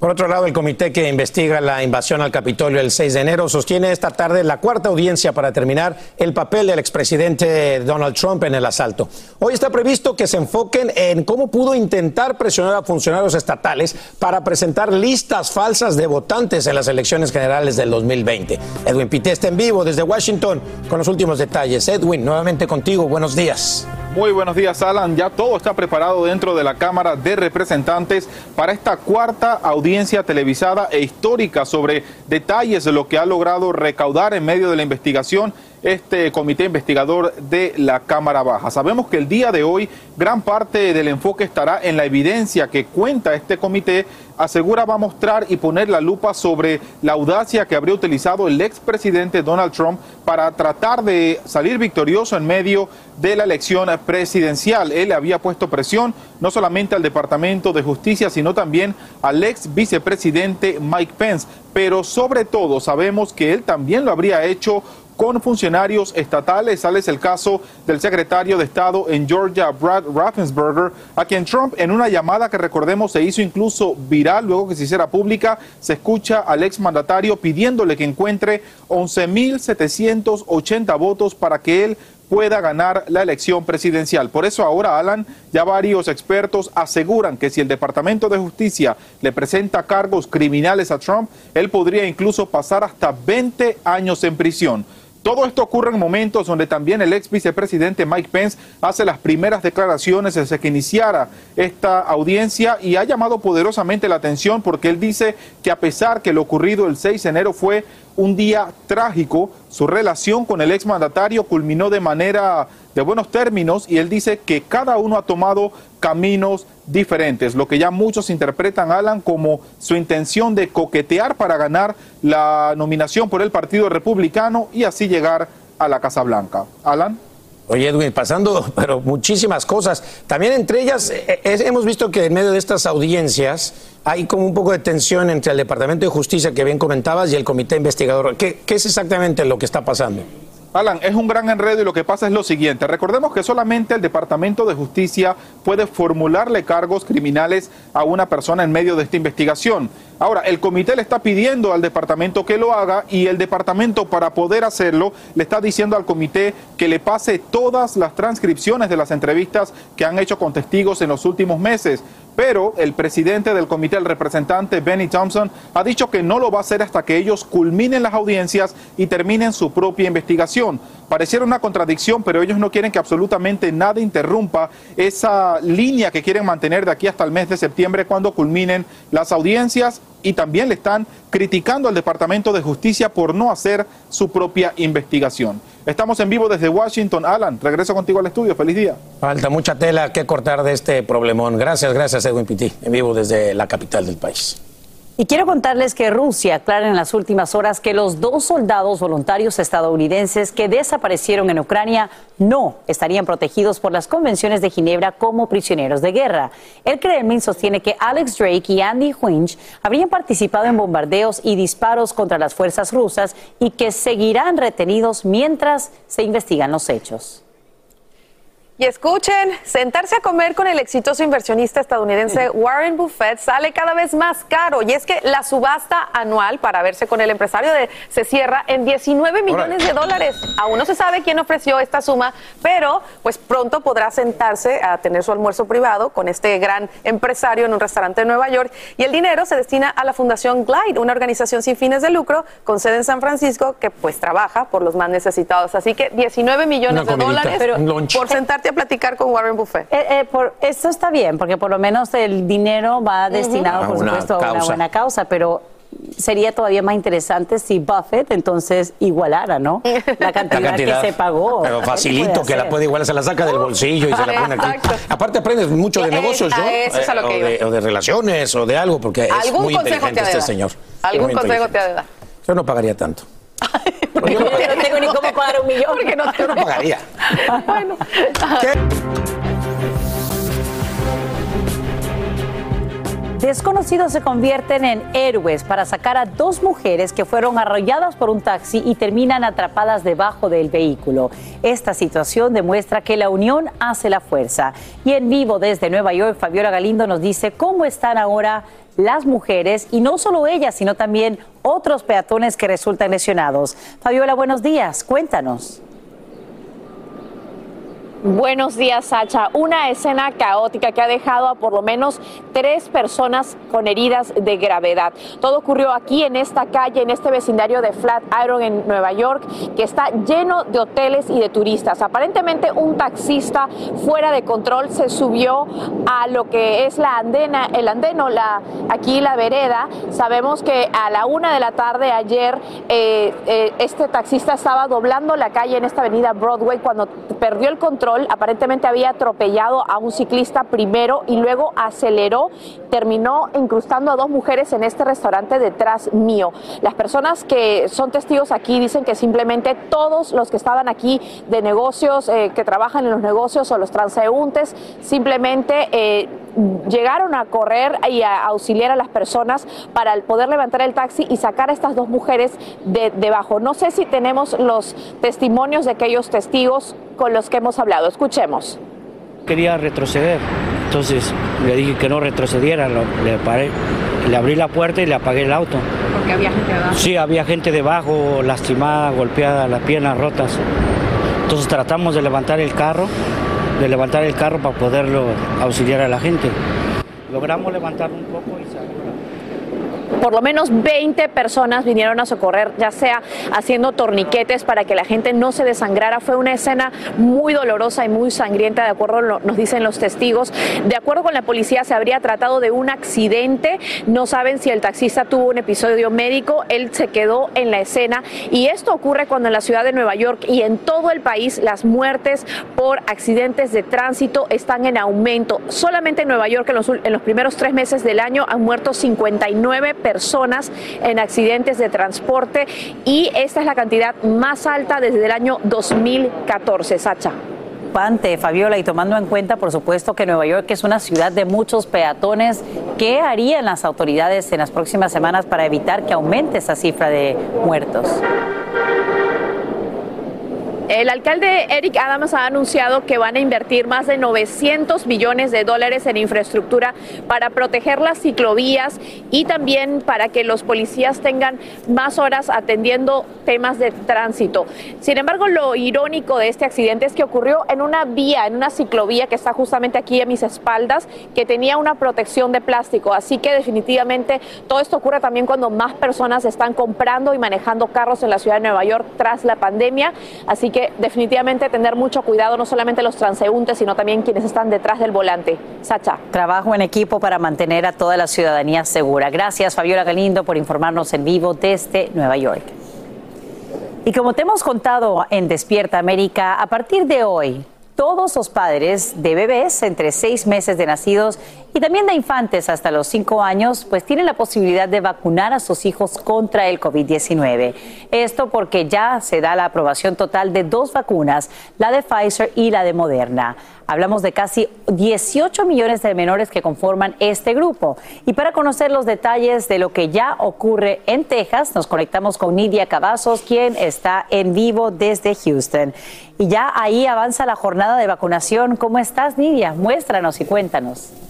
Por otro lado, el comité que investiga la invasión al Capitolio el 6 de enero sostiene esta tarde la cuarta audiencia para determinar el papel del expresidente Donald Trump en el asalto. Hoy está previsto que se enfoquen en cómo pudo intentar presionar a funcionarios estatales para presentar listas falsas de votantes en las elecciones generales del 2020. Edwin Pité está en vivo desde Washington con los últimos detalles. Edwin, nuevamente contigo. Buenos días. Muy buenos días, Alan. Ya todo está preparado dentro de la Cámara de Representantes para esta cuarta audiencia televisada e histórica sobre detalles de lo que ha logrado recaudar en medio de la investigación este comité investigador de la Cámara Baja. Sabemos que el día de hoy gran parte del enfoque estará en la evidencia que cuenta este comité, asegura va a mostrar y poner la lupa sobre la audacia que habría utilizado el expresidente Donald Trump para tratar de salir victorioso en medio de la elección presidencial. Él había puesto presión no solamente al Departamento de Justicia, sino también al ex vicepresidente Mike Pence, pero sobre todo sabemos que él también lo habría hecho con funcionarios estatales. Sale el caso del secretario de Estado en Georgia, Brad Raffensperger, a quien Trump en una llamada que recordemos se hizo incluso viral luego que se hiciera pública, se escucha al exmandatario pidiéndole que encuentre 11.780 votos para que él pueda ganar la elección presidencial. Por eso ahora, Alan, ya varios expertos aseguran que si el Departamento de Justicia le presenta cargos criminales a Trump, él podría incluso pasar hasta 20 años en prisión. Todo esto ocurre en momentos donde también el ex vicepresidente Mike Pence hace las primeras declaraciones desde que iniciara esta audiencia y ha llamado poderosamente la atención porque él dice que a pesar que lo ocurrido el 6 de enero fue un día trágico, su relación con el exmandatario culminó de manera de buenos términos y él dice que cada uno ha tomado caminos diferentes, lo que ya muchos interpretan, Alan, como su intención de coquetear para ganar la nominación por el Partido Republicano y así llegar a la Casa Blanca. Alan. Oye, Edwin, pasando, pero muchísimas cosas. También entre ellas, eh, eh, hemos visto que en medio de estas audiencias hay como un poco de tensión entre el Departamento de Justicia que bien comentabas y el Comité Investigador. ¿Qué, qué es exactamente lo que está pasando? Alan, es un gran enredo y lo que pasa es lo siguiente. Recordemos que solamente el Departamento de Justicia puede formularle cargos criminales a una persona en medio de esta investigación. Ahora, el comité le está pidiendo al departamento que lo haga y el departamento para poder hacerlo le está diciendo al comité que le pase todas las transcripciones de las entrevistas que han hecho con testigos en los últimos meses pero el presidente del comité, el representante Benny Thompson, ha dicho que no lo va a hacer hasta que ellos culminen las audiencias y terminen su propia investigación. Pareciera una contradicción, pero ellos no quieren que absolutamente nada interrumpa esa línea que quieren mantener de aquí hasta el mes de septiembre cuando culminen las audiencias y también le están criticando al Departamento de Justicia por no hacer su propia investigación. Estamos en vivo desde Washington. Alan, regreso contigo al estudio. Feliz día. Falta mucha tela que cortar de este problemón. Gracias, gracias Edwin Pitti, en vivo desde la capital del país. Y quiero contarles que Rusia aclara en las últimas horas que los dos soldados voluntarios estadounidenses que desaparecieron en Ucrania no estarían protegidos por las convenciones de Ginebra como prisioneros de guerra. El Kremlin sostiene que Alex Drake y Andy Winch habrían participado en bombardeos y disparos contra las fuerzas rusas y que seguirán retenidos mientras se investigan los hechos. Y escuchen, sentarse a comer con el exitoso inversionista estadounidense Warren Buffett sale cada vez más caro. Y es que la subasta anual para verse con el empresario de, se cierra en 19 millones de dólares. Aún no se sabe quién ofreció esta suma, pero pues pronto podrá sentarse a tener su almuerzo privado con este gran empresario en un restaurante de Nueva York. Y el dinero se destina a la Fundación Glide, una organización sin fines de lucro con sede en San Francisco que pues trabaja por los más necesitados. Así que 19 millones de dólares por sentarte platicar con Warren Buffett. Eh, eh, por, esto está bien, porque por lo menos el dinero va destinado, por supuesto, a una buena causa, pero sería todavía más interesante si Buffett entonces igualara, ¿no? La cantidad, que se pagó. Pero facilito, que la puede igualar, se la saca del bolsillo y se la pone aquí. Aparte aprendes mucho de Eh, negocios, ¿no? eso es a lo que o, de, o de relaciones o de algo, porque es ¿Algún muy inteligente este señor. ¿Algún consejo te ha de dar? Yo no pagaría tanto. Yo no tengo ni cómo pagar un millón. Porque no, Yo no pagaría. bueno. Desconocidos se convierten en héroes para sacar a dos mujeres que fueron arrolladas por un taxi y terminan atrapadas debajo del vehículo. Esta situación demuestra que la unión hace la fuerza. Y en vivo desde Nueva York, Fabiola Galindo nos dice cómo están ahora las mujeres y no solo ellas, sino también otros peatones que resultan lesionados. Fabiola, buenos días, cuéntanos. Buenos días, Sacha. Una escena caótica que ha dejado a por lo menos tres personas con heridas de gravedad. Todo ocurrió aquí en esta calle, en este vecindario de Flatiron en Nueva York, que está lleno de hoteles y de turistas. Aparentemente un taxista fuera de control se subió a lo que es la andena, el andeno, la, aquí la vereda. Sabemos que a la una de la tarde ayer eh, eh, este taxista estaba doblando la calle en esta avenida Broadway cuando perdió el control aparentemente había atropellado a un ciclista primero y luego aceleró, terminó incrustando a dos mujeres en este restaurante detrás mío. Las personas que son testigos aquí dicen que simplemente todos los que estaban aquí de negocios, eh, que trabajan en los negocios o los transeúntes, simplemente... Eh, llegaron a correr y a auxiliar a las personas para poder levantar el taxi y sacar a estas dos mujeres de debajo. No sé si tenemos los testimonios de aquellos testigos con los que hemos hablado. Escuchemos. Quería retroceder, entonces le dije que no retrocediera, le, paré, le abrí la puerta y le apagué el auto. Porque había gente debajo. Sí, había gente debajo, lastimada, golpeada, las piernas rotas. Entonces tratamos de levantar el carro, de levantar el carro para poderlo auxiliar a la gente. Logramos levantar un poco y salir. Por lo menos 20 personas vinieron a socorrer, ya sea haciendo torniquetes para que la gente no se desangrara. Fue una escena muy dolorosa y muy sangrienta, de acuerdo lo- nos dicen los testigos. De acuerdo con la policía, se habría tratado de un accidente. No saben si el taxista tuvo un episodio médico. Él se quedó en la escena. Y esto ocurre cuando en la ciudad de Nueva York y en todo el país las muertes por accidentes de tránsito están en aumento. Solamente en Nueva York en los, en los primeros tres meses del año han muerto 59 personas en accidentes de transporte y esta es la cantidad más alta desde el año 2014, Sacha. Fabiola, y tomando en cuenta, por supuesto, que Nueva York es una ciudad de muchos peatones, ¿qué harían las autoridades en las próximas semanas para evitar que aumente esa cifra de muertos? El alcalde Eric Adams ha anunciado que van a invertir más de 900 millones de dólares en infraestructura para proteger las ciclovías y también para que los policías tengan más horas atendiendo temas de tránsito. Sin embargo, lo irónico de este accidente es que ocurrió en una vía, en una ciclovía que está justamente aquí a mis espaldas, que tenía una protección de plástico. Así que definitivamente todo esto ocurre también cuando más personas están comprando y manejando carros en la ciudad de Nueva York tras la pandemia. Así que definitivamente tener mucho cuidado, no solamente los transeúntes, sino también quienes están detrás del volante. Sacha. Trabajo en equipo para mantener a toda la ciudadanía segura. Gracias, Fabiola Galindo, por informarnos en vivo desde Nueva York. Y como te hemos contado en Despierta América, a partir de hoy, todos los padres de bebés entre seis meses de nacidos y también de infantes hasta los cinco años, pues tienen la posibilidad de vacunar a sus hijos contra el COVID-19. Esto porque ya se da la aprobación total de dos vacunas, la de Pfizer y la de Moderna. Hablamos de casi 18 millones de menores que conforman este grupo. Y para conocer los detalles de lo que ya ocurre en Texas, nos conectamos con Nidia Cavazos, quien está en vivo desde Houston. Y ya ahí avanza la jornada de vacunación. ¿Cómo estás, Nidia? Muéstranos y cuéntanos.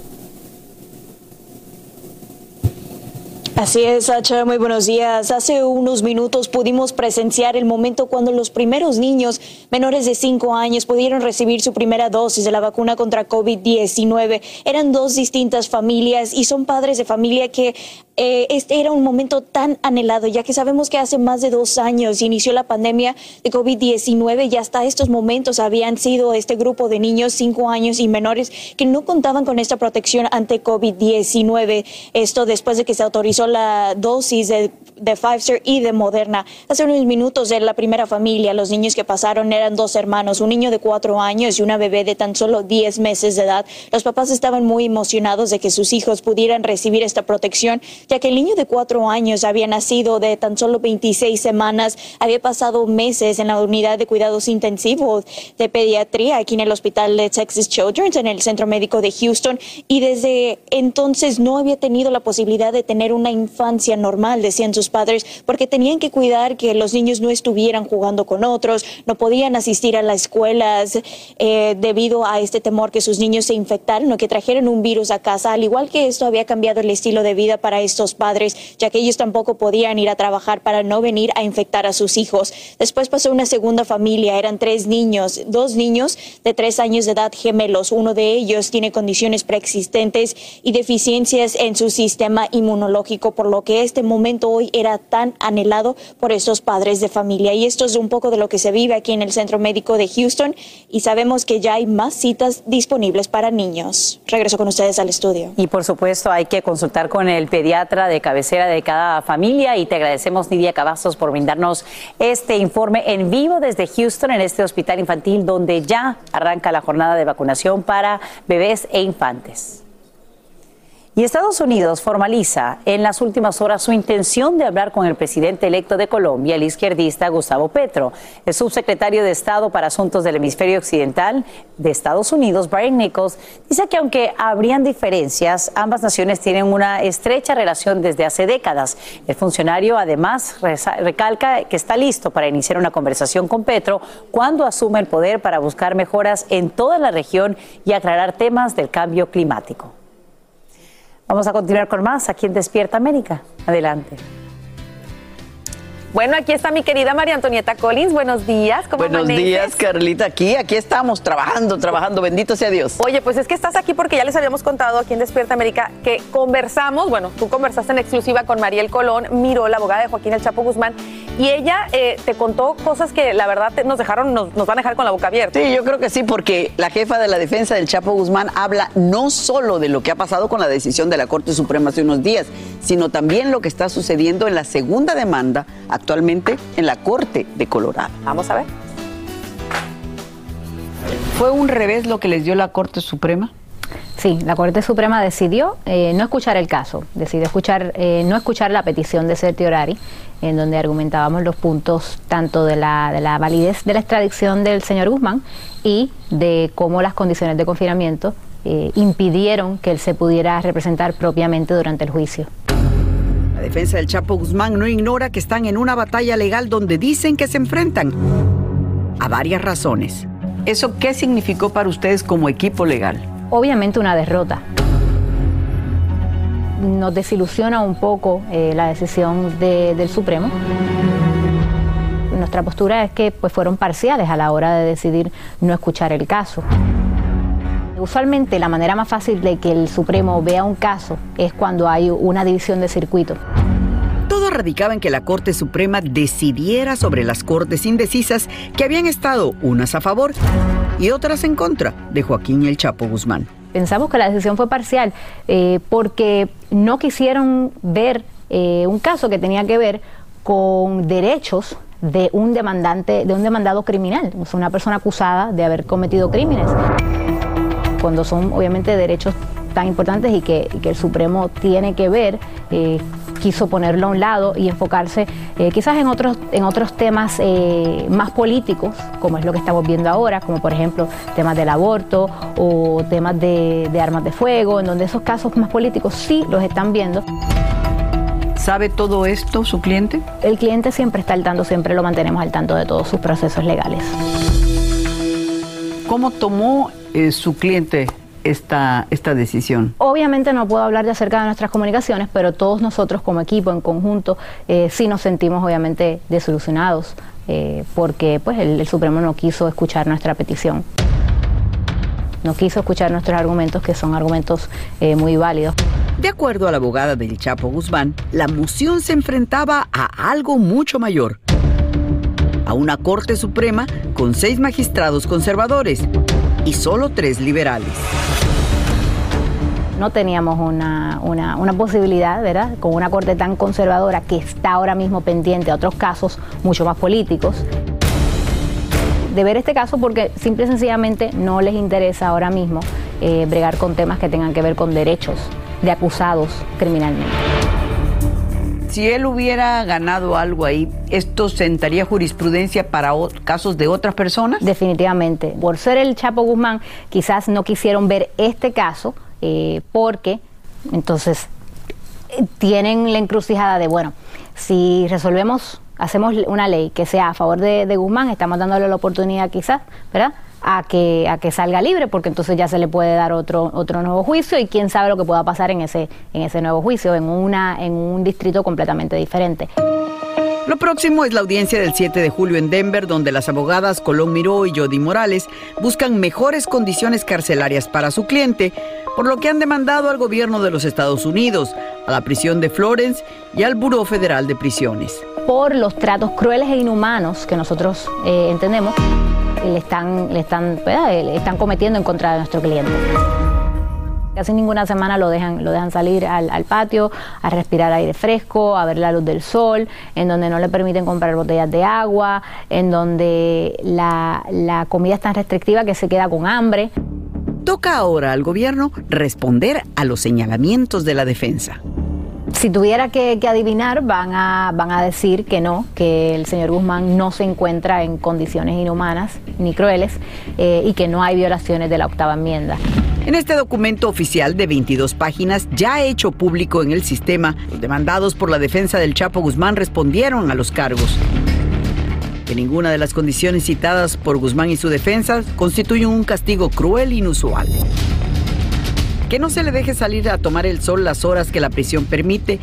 Así es, Sacha, muy buenos días. Hace unos minutos pudimos presenciar el momento cuando los primeros niños menores de 5 años pudieron recibir su primera dosis de la vacuna contra COVID-19. Eran dos distintas familias y son padres de familia que eh, este era un momento tan anhelado, ya que sabemos que hace más de dos años inició la pandemia de COVID-19 y hasta estos momentos habían sido este grupo de niños 5 años y menores que no contaban con esta protección ante COVID-19. Esto después de que se autorizó la dosis de, de Pfizer y de Moderna. Hace unos minutos de la primera familia, los niños que pasaron eran dos hermanos, un niño de cuatro años y una bebé de tan solo 10 meses de edad. Los papás estaban muy emocionados de que sus hijos pudieran recibir esta protección, ya que el niño de cuatro años había nacido de tan solo 26 semanas, había pasado meses en la unidad de cuidados intensivos de pediatría aquí en el hospital de Texas Children's, en el centro médico de Houston, y desde entonces no había tenido la posibilidad de tener una infancia normal, decían sus padres, porque tenían que cuidar que los niños no estuvieran jugando con otros, no podían asistir a las escuelas eh, debido a este temor que sus niños se infectaran o que trajeran un virus a casa, al igual que esto había cambiado el estilo de vida para estos padres, ya que ellos tampoco podían ir a trabajar para no venir a infectar a sus hijos. Después pasó una segunda familia, eran tres niños, dos niños de tres años de edad gemelos. Uno de ellos tiene condiciones preexistentes y deficiencias en su sistema inmunológico, por lo que este momento hoy era tan anhelado por esos padres de familia. Y esto es un poco de lo que se vive aquí en el Centro Médico de Houston y sabemos que ya hay más citas disponibles para niños. Regreso con ustedes al estudio. Y por supuesto hay que consultar con el pediatra de cabecera de cada familia y te agradecemos Nidia Cavazos por brindarnos este informe en vivo desde Houston en este hospital infantil donde ya arranca la jornada de vacunación para bebés e infantes. Y Estados Unidos formaliza en las últimas horas su intención de hablar con el presidente electo de Colombia, el izquierdista Gustavo Petro. El subsecretario de Estado para Asuntos del Hemisferio Occidental de Estados Unidos, Brian Nichols, dice que aunque habrían diferencias, ambas naciones tienen una estrecha relación desde hace décadas. El funcionario además recalca que está listo para iniciar una conversación con Petro cuando asume el poder para buscar mejoras en toda la región y aclarar temas del cambio climático. Vamos a continuar con más aquí en Despierta América. Adelante. Bueno, aquí está mi querida María Antonieta Collins. Buenos días. ¿Cómo Buenos amaneces? días, Carlita. Aquí, aquí estamos trabajando, trabajando. Bendito sea Dios. Oye, pues es que estás aquí porque ya les habíamos contado aquí en Despierta América que conversamos, bueno, tú conversaste en exclusiva con Mariel Colón, Miro, la abogada de Joaquín El Chapo Guzmán, y ella eh, te contó cosas que la verdad te- nos dejaron, nos, nos van a dejar con la boca abierta. Sí, yo creo que sí, porque la jefa de la defensa del Chapo Guzmán habla no solo de lo que ha pasado con la decisión de la Corte Suprema hace unos días, sino también lo que está sucediendo en la segunda demanda actualmente en la Corte de Colorado. Vamos a ver. ¿Fue un revés lo que les dio la Corte Suprema? Sí, la Corte Suprema decidió eh, no escuchar el caso, decidió escuchar, eh, no escuchar la petición de certiorari, en donde argumentábamos los puntos tanto de la, de la validez de la extradición del señor Guzmán y de cómo las condiciones de confinamiento eh, impidieron que él se pudiera representar propiamente durante el juicio. La defensa del Chapo Guzmán no ignora que están en una batalla legal donde dicen que se enfrentan. a varias razones. ¿Eso qué significó para ustedes como equipo legal? Obviamente una derrota. Nos desilusiona un poco eh, la decisión de- del Supremo. Nuestra postura es que pues, fueron parciales a la hora de decidir no escuchar el caso. Usualmente la manera más fácil de que el Supremo vea un caso es cuando hay una división de circuito. Todo radicaba en que la Corte Suprema decidiera sobre las cortes indecisas que habían estado unas a favor y otras en contra de Joaquín El Chapo Guzmán. Pensamos que la decisión fue parcial eh, porque no quisieron ver eh, un caso que tenía que ver con derechos de un demandante, de un demandado criminal, o sea, una persona acusada de haber cometido crímenes. Cuando son obviamente derechos tan importantes y que, el Supremo tiene que ver, eh, quiso ponerlo a un lado y enfocarse eh, quizás en otros, en otros temas eh, más políticos, como es lo que estamos viendo ahora, como por ejemplo temas del aborto o temas de, de armas de fuego, en donde esos casos más políticos sí los están viendo. ¿Sabe todo esto su cliente? El cliente siempre está al tanto, siempre lo mantenemos al tanto de todos sus procesos legales. ¿Cómo tomó eh, su cliente esta, esta decisión? Obviamente no puedo hablar de acerca de nuestras comunicaciones, pero todos nosotros como equipo, en conjunto, eh, sí nos sentimos obviamente desilusionados eh, porque pues, el, el Supremo no quiso escuchar nuestra petición. No quiso escuchar nuestros argumentos, que son argumentos eh, muy válidos. De acuerdo a la abogada del Chapo Guzmán, la moción se enfrentaba a algo mucho mayor. A una Corte Suprema con seis magistrados conservadores y solo tres liberales. No teníamos una, una, posibilidad, ¿verdad? Con una corte tan conservadora que está ahora mismo pendiente a otros casos mucho más políticos, de ver este caso porque simple y sencillamente no les interesa ahora mismo eh, bregar con temas que tengan que ver con derechos de acusados criminalmente. Si él hubiera ganado algo ahí, ¿esto sentaría jurisprudencia para casos de otras personas? Definitivamente. Por ser el Chapo Guzmán, quizás no quisieron ver este caso eh, porque entonces eh, tienen la encrucijada de, bueno, si resolvemos, hacemos una ley que sea a favor de Guzmán, estamos dándole la oportunidad quizás, ¿verdad? A que, a que salga libre, porque entonces ya se le puede dar otro, otro nuevo juicio y quién sabe lo que pueda pasar en ese, en ese nuevo juicio, en, una, en un distrito completamente diferente. Lo próximo es la audiencia del 7 de julio en Denver, donde las abogadas Colón Miró y Jody Morales buscan mejores condiciones carcelarias para su cliente, por lo que han demandado al gobierno de los Estados Unidos, a la prisión de Florence y al Buró Federal de Prisiones. por los tratos crueles e inhumanos que nosotros eh, entendemos le están, le están. Eh, están cometiendo en contra de nuestro cliente. Casi ninguna semana lo dejan, lo dejan salir al, al patio, a respirar aire fresco, a ver la luz del sol, en donde no le permiten comprar botellas de agua, en donde la, la comida es tan restrictiva que se queda con hambre. Toca ahora al gobierno responder a los señalamientos de la defensa. Si tuviera que, adivinar, van a, van a decir que no, que el señor Guzmán no se encuentra en condiciones inhumanas ni crueles eh, y que no hay violaciones de la octava enmienda. En este documento oficial de 22 páginas, ya hecho público en el sistema, los demandados por la defensa del Chapo Guzmán respondieron a los cargos. Que ninguna de las condiciones citadas por Guzmán y su defensa constituyen un castigo cruel e inusual. Que no se le deje salir a tomar el sol las horas que la prisión permite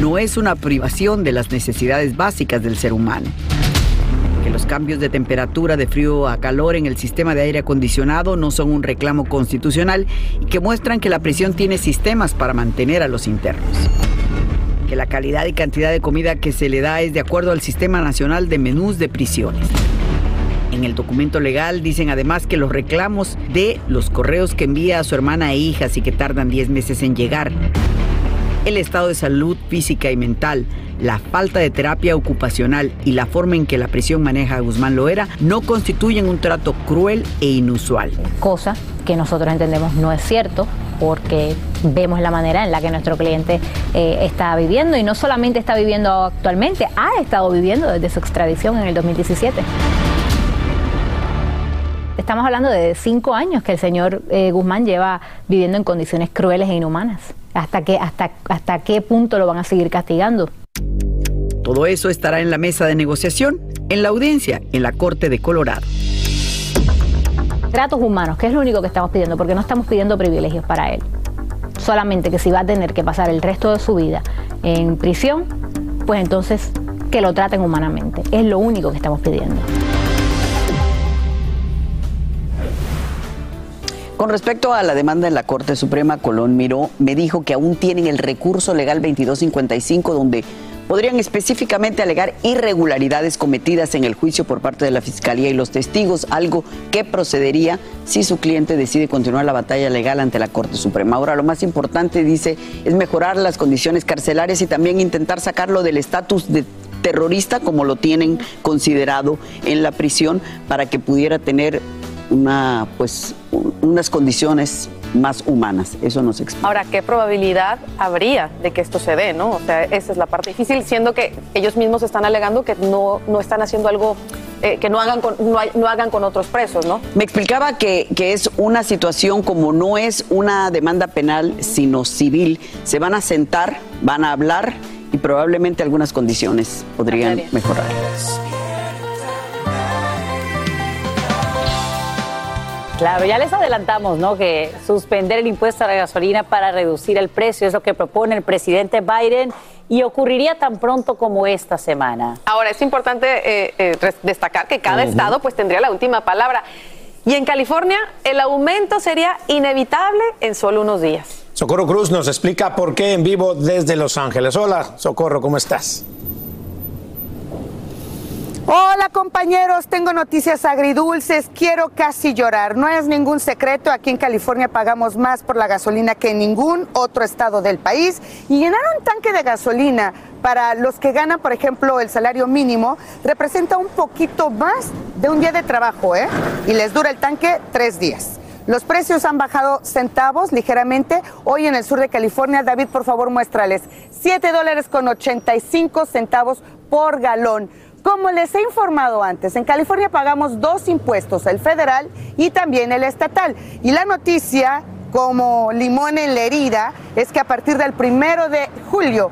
no es una privación de las necesidades básicas del ser humano. Que los cambios de temperatura de frío a calor en el sistema de aire acondicionado no son un reclamo constitucional y que muestran que la prisión tiene sistemas para mantener a los internos. Que la calidad y cantidad de comida que se le da es de acuerdo al Sistema Nacional de Menús de Prisiones. En el documento legal dicen además que los reclamos de los correos que envía a su hermana e hijas y que tardan 10 meses en llegar, el estado de salud física y mental, la falta de terapia ocupacional y la forma en que la prisión maneja a Guzmán Loera no constituyen un trato cruel e inusual. Cosa que nosotros entendemos no es cierto porque vemos la manera en la que nuestro cliente eh, está viviendo y no solamente está viviendo actualmente, ha estado viviendo desde su extradición en el 2017. Estamos hablando de cinco años que el señor eh, Guzmán lleva viviendo en condiciones crueles e inhumanas. ¿Hasta qué, hasta, ¿Hasta qué punto lo van a seguir castigando? Todo eso estará en la mesa de negociación en la audiencia en la Corte de Colorado. Tratos humanos, que es lo único que estamos pidiendo, porque no estamos pidiendo privilegios para él. Solamente que si va a tener que pasar el resto de su vida en prisión, pues entonces que lo traten humanamente. Es lo único que estamos pidiendo. Con respecto a la demanda en la Corte Suprema, Colón Miró me dijo que aún tienen el recurso legal 2255 donde podrían específicamente alegar irregularidades cometidas en el juicio por parte de la Fiscalía y los testigos, algo que procedería si su cliente decide continuar la batalla legal ante la Corte Suprema. Ahora, lo más importante, dice, es mejorar las condiciones carcelarias y también intentar sacarlo del estatus de terrorista como lo tienen considerado en la prisión para que pudiera tener una pues unas condiciones más humanas. Eso nos explica. Ahora, ¿qué probabilidad habría de que esto se dé, no? O sea, esa es la parte difícil, siendo que ellos mismos están alegando que no, no están haciendo algo eh, que no hagan, con, no, hay- no hagan con otros presos, ¿no? Me explicaba que, que es una situación como no es una demanda penal, sino civil. Se van a sentar, van a hablar y probablemente algunas condiciones podrían mejorar. Claro, ya les adelantamos, ¿no? Que suspender el impuesto a la gasolina para reducir el precio es lo que propone el presidente Biden y ocurriría tan pronto como esta semana. Ahora, es importante eh, eh, destacar que cada estado pues tendría la última palabra. Y en California el aumento sería inevitable en solo unos días. Socorro Cruz nos explica por qué en vivo desde Los Ángeles. Hola, Socorro, ¿cómo estás? Hola compañeros, tengo noticias agridulces, quiero casi llorar. No es ningún secreto, aquí en California pagamos más por la gasolina que en ningún otro estado del país y llenar un tanque de gasolina para los que ganan, por ejemplo, el salario mínimo, representa un poquito más de un día de trabajo, ¿eh? Y les dura el tanque tres días. Los precios han bajado centavos ligeramente. Hoy en el sur de California, David, por favor, muéstrales. 7 dólares con 85 centavos por galón. Como les he informado antes, en California pagamos dos impuestos, el federal y también el estatal. Y la noticia, como limón en la herida, es que a partir del primero de julio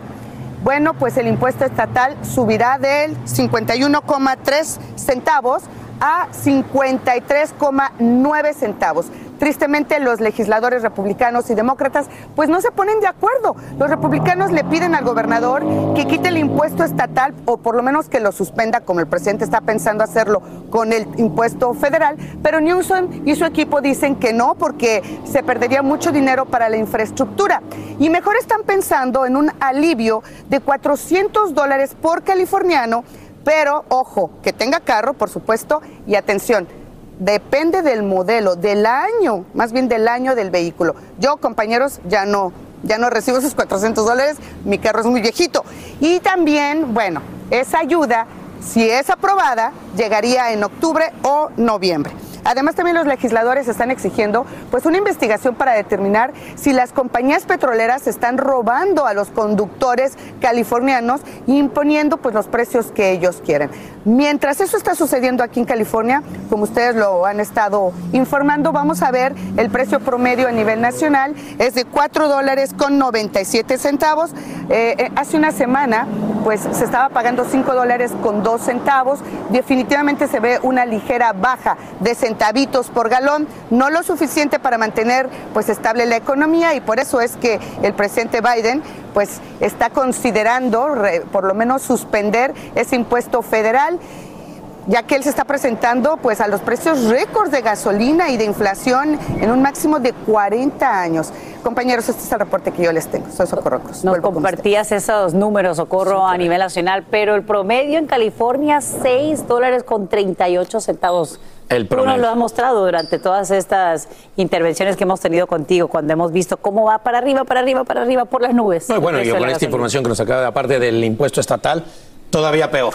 bueno, pues el impuesto estatal subirá del 51,3 centavos a 53,9 centavos. Tristemente, los legisladores republicanos y demócratas pues no se ponen de acuerdo. Los republicanos le piden al gobernador que quite el impuesto estatal o por lo menos que lo suspenda como el presidente está pensando hacerlo con el impuesto federal, pero Newsom y su equipo dicen que no porque se perdería mucho dinero para la infraestructura. Y mejor están pensando en un alivio de 400 dólares por californiano, pero ojo, que tenga carro, por supuesto, y atención, depende del modelo, del año, más bien del año del vehículo. Yo, compañeros, ya no, ya no recibo esos 400 dólares, mi carro es muy viejito. Y también, bueno, esa ayuda, si es aprobada, llegaría en octubre o noviembre. Además, también los legisladores están exigiendo pues una investigación para determinar si las compañías petroleras están robando a los conductores californianos imponiendo pues los precios que ellos quieren. Mientras eso está sucediendo aquí en California, como ustedes lo han estado informando, vamos a ver el precio promedio a nivel nacional es de 4 dólares con 97 centavos. Eh, eh, hace una semana pues se estaba pagando 5 dólares con 2 centavos. Definitivamente se ve una ligera baja de centavitos por galón, no lo suficiente para mantener pues estable la economía y por eso es que el presidente Biden pues está considerando re- por lo menos suspender ese impuesto federal ya que él se está presentando pues a los precios récords de gasolina y de inflación en un máximo de 40 años. Compañeros, este es el reporte que yo les tengo. Soy Socorro Cruz. Nos Vuelvo con compartías esos números, Socorro, a nivel nacional, pero el promedio en California, 6 dólares con 38 centavos. El Tú nos lo has mostrado durante todas estas intervenciones que hemos tenido contigo, cuando hemos visto cómo va para arriba, para arriba, para arriba, por las nubes. No, y bueno, de con esta información que nos acaba de aparte del impuesto estatal, todavía peor.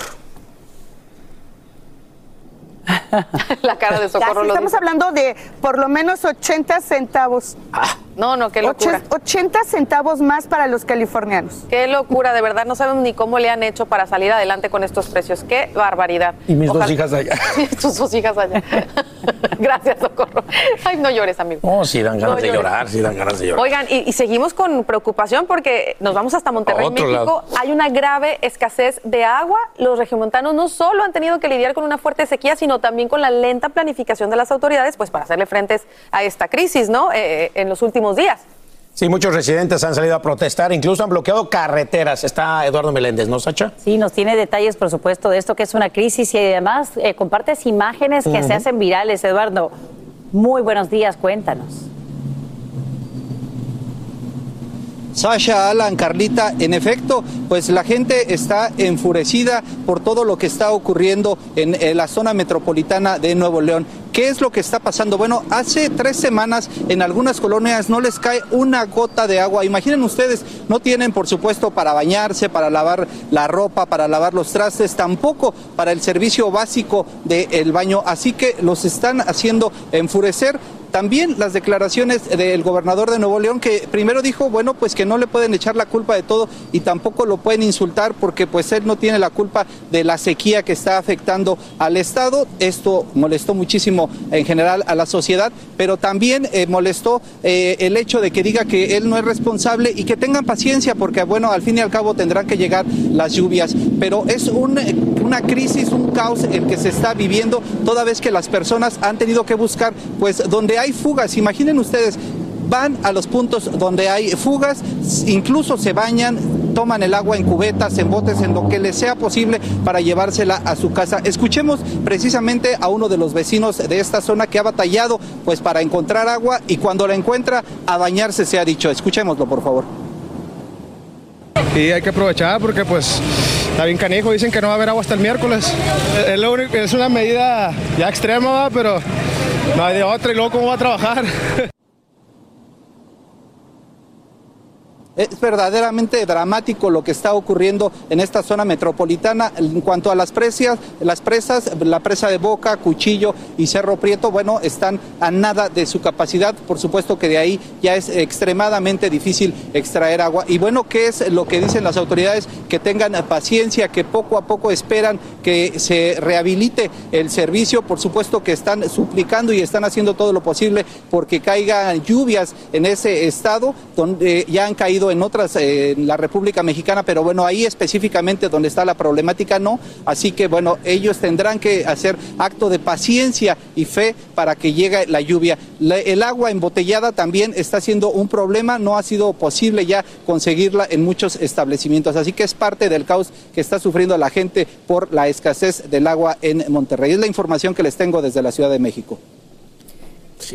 La cara de Socorro Casi lo Estamos dice. hablando de por lo menos 80 centavos. No, no, qué locura. 80 centavos más para los californianos. Qué locura, de verdad, no sabemos ni cómo le han hecho para salir adelante con estos precios. Qué barbaridad. Y mis dos hijas allá. Tus dos hijas allá. Gracias, Socorro. Ay, no llores, amigo. Oh, sí dan ganas No de llores. llorar, sí dan ganas de llorar. Oigan, y, y seguimos con preocupación porque nos vamos hasta Monterrey, México. lado. Hay una grave escasez de agua. Los regiomontanos no solo han tenido que lidiar con una fuerte sequía, sino también con la lenta planificación de las autoridades, pues para hacerle frentes a esta crisis, ¿no? Eh, en los últimos días. Sí, muchos residentes han salido a protestar, incluso han bloqueado carreteras. Está Eduardo Meléndez, ¿no, Sacha? Sí, nos tiene detalles, por supuesto, de esto que es una crisis y además eh, compartes imágenes que se hacen virales. Eduardo, muy buenos días, cuéntanos. Sasha, Alan, Carlita, en efecto, pues la gente está enfurecida por todo lo que está ocurriendo en, la zona metropolitana de Nuevo León. ¿Qué es lo que está pasando? Bueno, hace tres semanas en algunas colonias no les cae una gota de agua. Imaginen ustedes, no tienen por supuesto para bañarse, para lavar la ropa, para lavar los trastes, tampoco para el servicio básico del baño. Así que los están haciendo enfurecer. También las declaraciones del gobernador de Nuevo León que primero dijo, bueno, pues que no le pueden echar la culpa de todo y tampoco lo pueden insultar porque pues él no tiene la culpa de la sequía que está afectando al Estado. Esto molestó muchísimo en general a la sociedad, pero también eh, molestó eh, el hecho de que diga que él no es responsable y que tengan paciencia porque bueno, al fin y al cabo tendrán que llegar las lluvias. Pero es un, una crisis, un caos el que se está viviendo toda vez que las personas han tenido que buscar pues donde hay fugas. Imaginen ustedes, van a los puntos donde hay fugas, incluso se bañan, toman el agua en cubetas, en botes, en lo que les sea posible para llevársela a su casa. Escuchemos precisamente a uno de los vecinos de esta zona que ha batallado pues para encontrar agua y cuando la encuentra a bañarse se ha dicho. Escuchémoslo, por favor. Y hay que aprovechar porque pues está bien canijo, dicen que no va a haber agua hasta el miércoles. Es, es una medida ya extrema, pero no hay de otra y luego cómo va a trabajar. Es verdaderamente dramático lo que está ocurriendo en esta zona metropolitana en cuanto a las presas, las presas, la presa de Boca, Cuchillo y Cerro Prieto, bueno, están a nada de su capacidad, por supuesto que de ahí ya es extremadamente difícil extraer agua. Y bueno, ¿qué es lo que dicen las autoridades? Que tengan paciencia, que poco a poco esperan que se rehabilite el servicio, por supuesto que están suplicando y están haciendo todo lo posible porque caigan lluvias en ese estado donde ya han caído en otras, eh, en la República Mexicana, pero bueno, ahí específicamente donde está la problemática no. Así que bueno, ellos tendrán que hacer acto de paciencia y fe para que llegue la lluvia. El agua embotellada también está siendo un problema, no ha sido posible ya conseguirla en muchos establecimientos. Así que es parte del caos que está sufriendo la gente por la escasez del agua en Monterrey. Es la información que les tengo desde la Ciudad de México.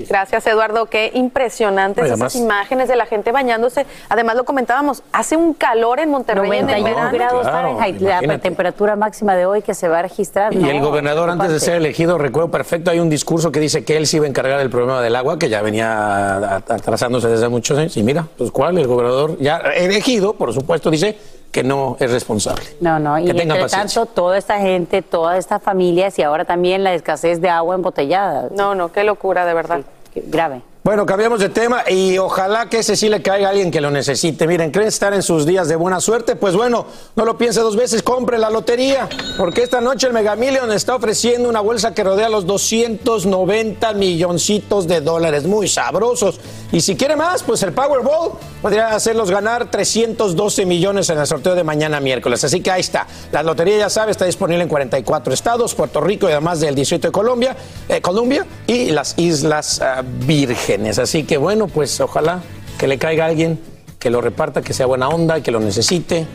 Gracias, Eduardo. Qué impresionantes esas imágenes de la gente bañándose. Además, lo comentábamos, hace un calor en Monterrey en el 91 verano. grados Claro, Fahrenheit, la imagínate. temperatura máxima de hoy que se va a registrar. Y No, el gobernador, antes de ser elegido, recuerdo perfecto, hay un discurso que dice que él se iba a encargar del problema del agua, que ya venía atrasándose desde muchos años. Y mira, pues cuál, el gobernador ya elegido, por supuesto, dice que no es responsable. No, no, y entre paciencia. tanto, toda esta gente, todas estas familias y ahora también la escasez de agua embotellada. No, no, qué locura, de verdad. grave. Bueno, cambiamos de tema y ojalá que ese sí le caiga a alguien que lo necesite. Miren, ¿creen estar en sus días de buena suerte? Pues bueno, no lo piense dos veces, compre la lotería, porque esta noche el Mega Million está ofreciendo una bolsa que rodea los 290 milloncitos de dólares, muy sabrosos. Y si quiere más, pues el Powerball podría hacerlos ganar 312 millones en el sorteo de mañana miércoles. Así que ahí está. La lotería, ya sabe, está disponible en 44 estados, Puerto Rico y además del Distrito de Colombia, eh, Colombia y las Islas ah, Vírgenes. Así que bueno, pues ojalá que le caiga a alguien, que lo reparta, que sea buena onda, que lo necesite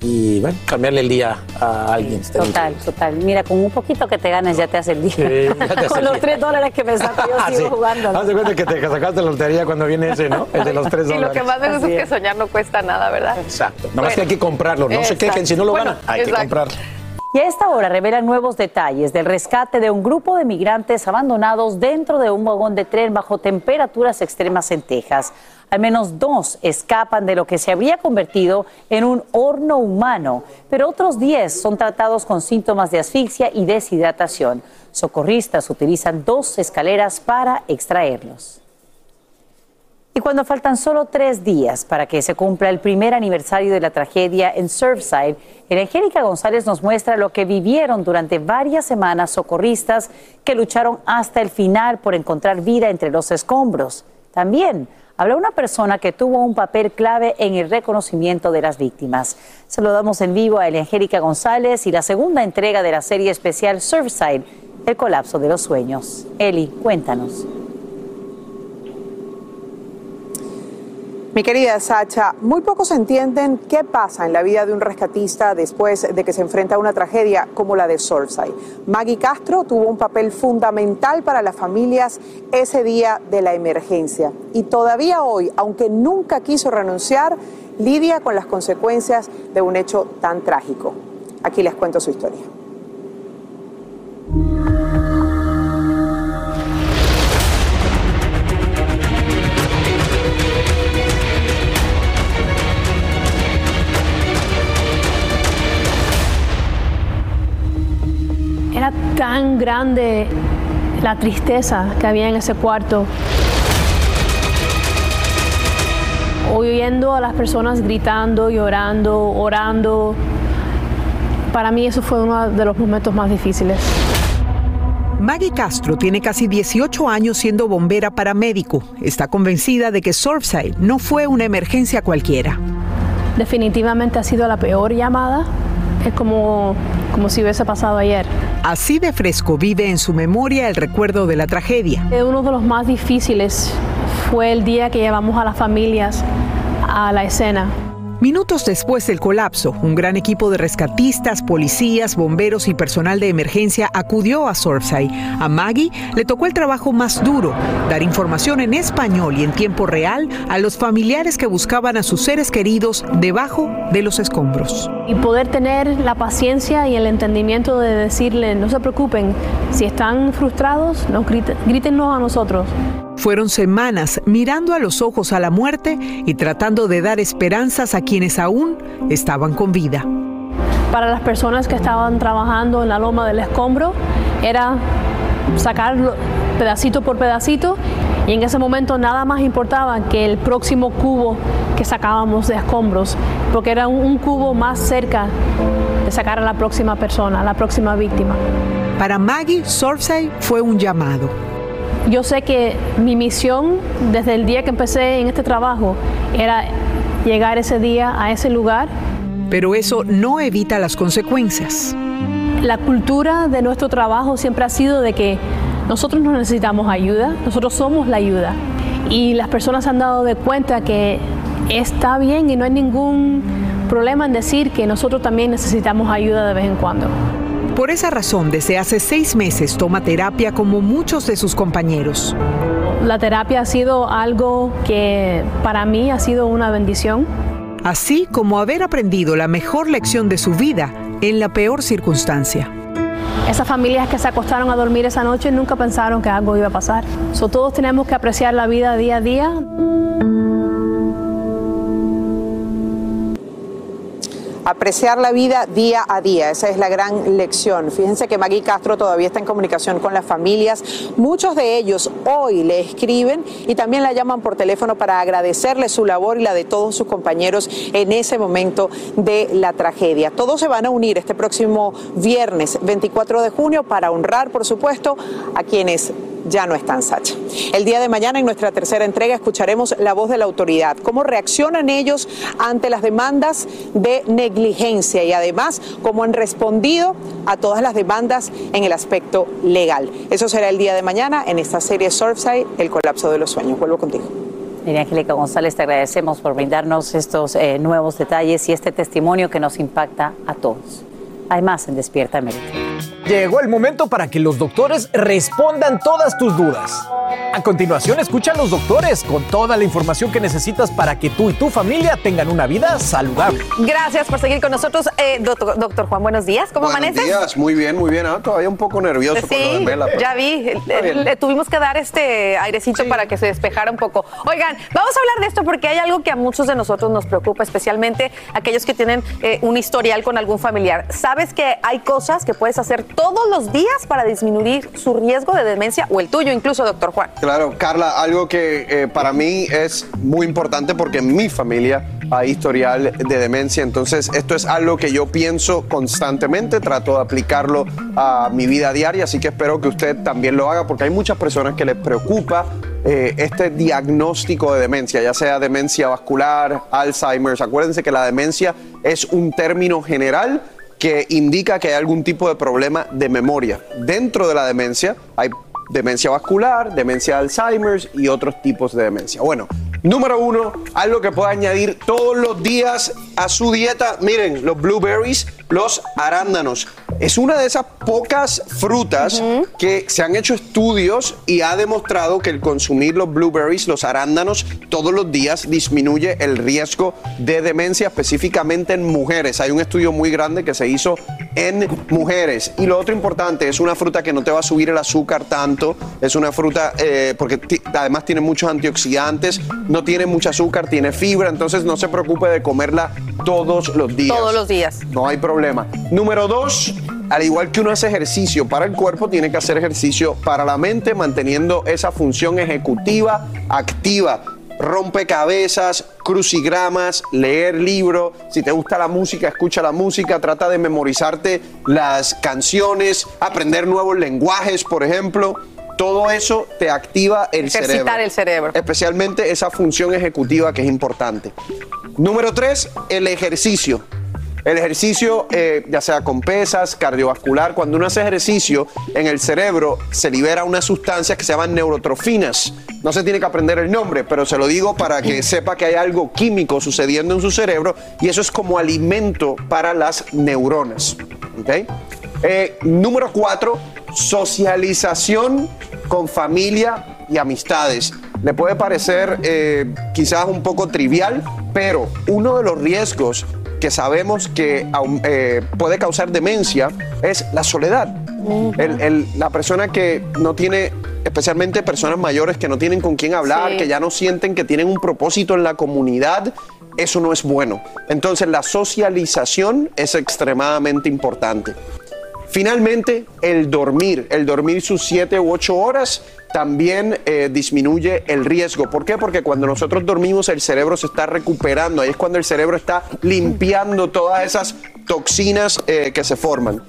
y bueno, cambiarle el día a alguien. Total, total. Mira, con un poquito que te ganes ya te hace el día. Sí, hace con el los tres dólares que me saco yo Ah, sigo sí. jugando. Haz de cuenta que te sacaste la lotería cuando viene ese, ¿no? El de los tres Y lo dólares. que más me gusta es que soñar no cuesta nada, ¿verdad? Exacto. Nada más que hay que comprarlo. No se quejen si no lo Bueno, ganan. Hay que exacto. comprarlo. Y a esta hora revelan nuevos detalles del rescate de un grupo de migrantes abandonados dentro de un vagón de tren bajo temperaturas extremas en Texas. Al menos dos escapan de lo que se habría convertido en un horno humano, pero otros 10 son tratados con síntomas de asfixia y deshidratación. Socorristas utilizan dos escaleras para extraerlos. Y cuando faltan solo tres días para que se cumpla el primer aniversario de la tragedia en Surfside, Angélica González nos muestra lo que vivieron durante varias semanas socorristas que lucharon hasta el final por encontrar vida entre los escombros. También habla una persona que tuvo un papel clave en el reconocimiento de las víctimas. Saludamos en vivo a Angélica González y la segunda entrega de la serie especial Surfside, el colapso de los sueños. Eli, cuéntanos. Mi querida Sacha, muy pocos entienden qué pasa en la vida de un rescatista después de que se enfrenta a una tragedia como la de Surfside. Maggie Castro tuvo un papel fundamental para las familias ese día de la emergencia y todavía hoy, aunque nunca quiso renunciar, lidia con las consecuencias de un hecho tan trágico. Aquí les cuento su historia. Tan grande la tristeza que había en ese cuarto. Oyendo a las personas gritando, llorando, orando. Para mí eso fue uno de los momentos más difíciles. Maggie Castro tiene casi 18 años siendo bombera paramédico. Está convencida de que Surfside no fue una emergencia cualquiera. Definitivamente ha sido la peor llamada. Es como, como si hubiese pasado ayer. Así de fresco vive en su memoria el recuerdo de la tragedia. Uno de los más difíciles fue el día que llevamos a las familias a la escena. Minutos después del colapso, un gran equipo de rescatistas, policías, bomberos y personal de emergencia acudió a Surfside. A Maggie le tocó el trabajo más duro, dar información en español y en tiempo real a los familiares que buscaban a sus seres queridos debajo de los escombros. Y poder tener la paciencia y el entendimiento de decirle, no se preocupen, si están frustrados, no a nosotros. Fueron semanas mirando a los ojos a la muerte y tratando de dar esperanzas a quienes aún estaban con vida. Para las personas que estaban trabajando en la loma del escombro, era sacar pedacito por pedacito y en ese momento nada más importaba que el próximo cubo que sacábamos de escombros, porque era un, cubo más cerca de sacar a la próxima persona, a la próxima víctima. Para Maggie, Surfside fue un llamado yo sé que mi misión desde el día que empecé en este trabajo era llegar ese día a ese lugar. Pero eso no evita las consecuencias. La cultura de nuestro trabajo siempre ha sido de que nosotros no necesitamos ayuda, nosotros somos la ayuda. Y las personas han dado de cuenta que está bien y no hay ningún problema en decir que nosotros también necesitamos ayuda de vez en cuando. Por esa razón, desde hace seis meses toma terapia como muchos de sus compañeros. La terapia ha sido algo que para mí ha sido una bendición. Así como haber aprendido la mejor lección de su vida en la peor circunstancia. Esas familias que se acostaron a dormir esa noche nunca pensaron que algo iba a pasar. todos tenemos que apreciar la vida día a día. Apreciar la vida día a día. Esa es la gran lección. Fíjense que Maggie Castro todavía está en comunicación con las familias. Muchos de ellos hoy le escriben y también la llaman por teléfono para agradecerle su labor y la de todos sus compañeros en ese momento de la tragedia. Todos se van a unir este próximo viernes 24 de junio para honrar, por supuesto, a quienes ya no están, Sacha. El día de mañana, en nuestra tercera entrega, escucharemos la voz de la autoridad, cómo reaccionan ellos ante las demandas de negligencia y además cómo han respondido a todas las demandas en el aspecto legal. Eso será el día de mañana en esta serie Surfside, El colapso de los sueños. Vuelvo contigo. Mira, Angélica González, te agradecemos por brindarnos estos eh, nuevos detalles y este testimonio que nos impacta a todos. Hay más en Despierta América. Llegó el momento para que los doctores respondan todas tus dudas. A continuación, escucha a los doctores con toda la información que necesitas para que tú y tu familia tengan una vida saludable. Gracias por seguir con nosotros, eh, doctor, doctor Juan. Buenos días, ¿cómo Buenos amaneces? días, muy bien, muy bien. Ah, todavía un poco nervioso por lo de Sí, Mela, pero- ya vi. Le tuvimos que dar este airecito para que se despejara un poco. Oigan, vamos a hablar de esto porque hay algo que a muchos de nosotros nos preocupa, especialmente aquellos que tienen eh, un historial con algún familiar. ¿Sabes que hay cosas que puedes hacer todos los días para disminuir su riesgo de demencia o el tuyo incluso, doctor Juan? Claro, Carla, algo que eh, para mí es muy importante porque en mi familia hay historial de demencia, entonces esto es algo que yo pienso constantemente, trato de aplicarlo a mi vida diaria, así que espero que usted también lo haga porque hay muchas personas que les preocupa eh, este diagnóstico de demencia, ya sea demencia vascular, Alzheimer's. Acuérdense que la demencia es un término general que indica que hay algún tipo de problema de memoria. Dentro de la demencia hay demencia vascular, demencia de Alzheimer's y otros tipos de demencia. Bueno, número uno, algo que puede añadir todos los días a su dieta, miren, los blueberries, los arándanos. Es una de esas pocas frutas que se han hecho estudios y ha demostrado que el consumir los blueberries, los arándanos, todos los días disminuye el riesgo de demencia, específicamente en mujeres. Hay un estudio muy grande que se hizo en mujeres. Y lo otro importante, es una fruta que no te va a subir el azúcar tanto, es una fruta eh, porque además tiene muchos antioxidantes, no tiene mucho azúcar, tiene fibra, entonces no se preocupe de comerla todos los días. Todos los días. No hay problema. Número dos, al igual que uno hace ejercicio para el cuerpo, tiene que hacer ejercicio para la mente, manteniendo esa función ejecutiva activa. Rompecabezas, crucigramas, leer libros. Si te gusta la música, escucha la música. Trata de memorizarte las canciones, aprender nuevos lenguajes, por ejemplo. Todo eso te activa el Ejercitar cerebro. el cerebro. Especialmente esa función ejecutiva que es importante. Número tres, el ejercicio. El ejercicio, eh, ya sea con pesas, cardiovascular, cuando uno hace ejercicio, en el cerebro se libera unas sustancias que se llaman neurotrofinas. No se tiene que aprender el nombre, pero se lo digo para que sepa que hay algo químico sucediendo en su cerebro y eso es como alimento para las neuronas. ¿ok? Eh, número cuatro, socialización con familia y amistades. Le puede parecer eh, quizás un poco trivial, pero uno de los riesgos que sabemos que eh, puede causar demencia es la soledad. El- el- la persona que no tiene, especialmente personas mayores que no tienen con quién hablar, Sí. que ya no sienten que tienen un propósito en la comunidad, eso no es bueno. Entonces la socialización es extremadamente importante. Finalmente, el dormir, el dormir sus 7 u 8 horas también eh, disminuye el riesgo. ¿Por qué? Porque cuando nosotros dormimos el cerebro se está recuperando, ahí es cuando el cerebro está limpiando todas esas toxinas eh, que se forman.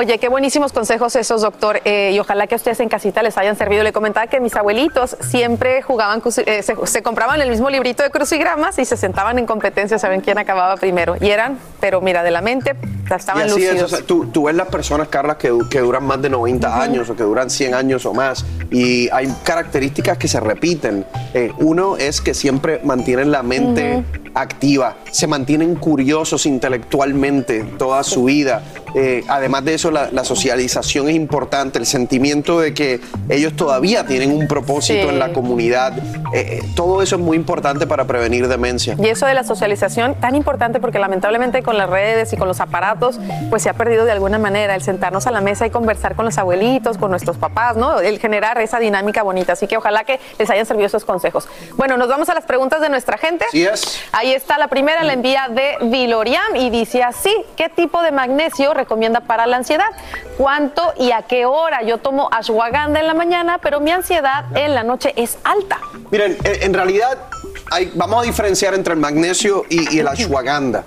Oye, qué buenísimos consejos esos, doctor. eh, y ojalá que a ustedes en casita les hayan servido. Le comentaba que mis abuelitos siempre jugaban, eh, se, se compraban el mismo librito de crucigramas y se sentaban en competencia, saben quién acababa primero. Y eran, pero mira, de la mente, estaban y así es, lucidos. o sea, tú, tú ves las personas, Carla, que duran más de 90 años o que duran 100 años o más. Y hay características que se repiten. Eh, uno es que siempre mantienen la mente activa, se mantienen curiosos intelectualmente toda su vida. Eh, además de eso, la, la socialización es importante, el sentimiento de que ellos todavía tienen un propósito Sí. en la comunidad. Eh, eh, todo eso es muy importante para prevenir demencia. Y eso de la socialización tan importante porque lamentablemente con las redes y con los aparatos pues se ha perdido de alguna manera el sentarnos a la mesa y conversar con los abuelitos, con nuestros papás, ¿no? El generar esa dinámica bonita. Así que ojalá que les hayan servido esos consejos. Bueno, nos vamos a las preguntas de nuestra gente. Así es. Ahí está la primera, la envía de Viloriam y dice así, ¿qué tipo de magnesio recomienda para la ansiedad? ¿Cuánto y a qué hora? Yo tomo ashwagandha en la mañana, pero mi ansiedad en la noche es alta. Miren, en, en realidad vamos a diferenciar entre el magnesio y, y el ashwagandha.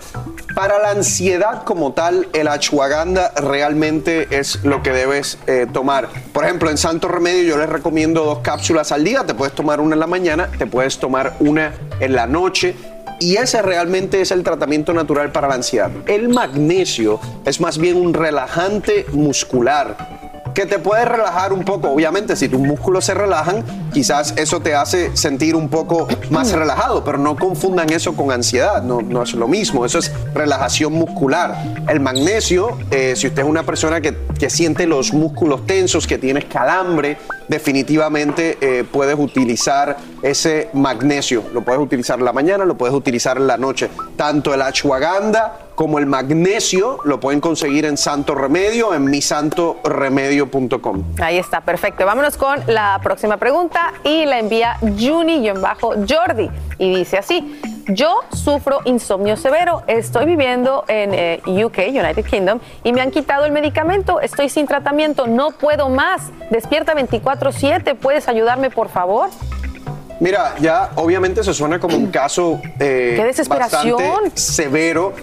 Para la ansiedad como tal, el ashwagandha realmente es lo que debes eh, tomar. Por ejemplo, en Santo Remedio yo les recomiendo dos cápsulas al día. Te puedes tomar una en la mañana, te puedes tomar una en la noche. Y ese realmente es el tratamiento natural para la ansiedad. El magnesio es más bien un relajante muscular que te puede relajar un poco. Obviamente, si tus músculos se relajan, quizás eso te hace sentir un poco más relajado, pero no confundan eso con ansiedad, no, no es lo mismo, eso es relajación muscular. El magnesio, eh, si usted es una persona que, que siente los músculos tensos, que tienes calambre, definitivamente eh, puedes utilizar ese magnesio. Lo puedes utilizar en la mañana, lo puedes utilizar en la noche. Tanto el ashwagandha como el magnesio lo pueden conseguir en Santo Remedio, en misantoremedio.com. Ahí está, perfecto. Vámonos con la próxima pregunta y la envía Juni-Jordi y dice así. Yo sufro insomnio severo, estoy viviendo en eh, UK, United Kingdom, y me han quitado el medicamento, estoy sin tratamiento, no puedo más. Despierta 24/7, ¿puedes ayudarme por favor? Mira, ya obviamente se suena como un caso eh, ¡Qué desesperación! bastante severo.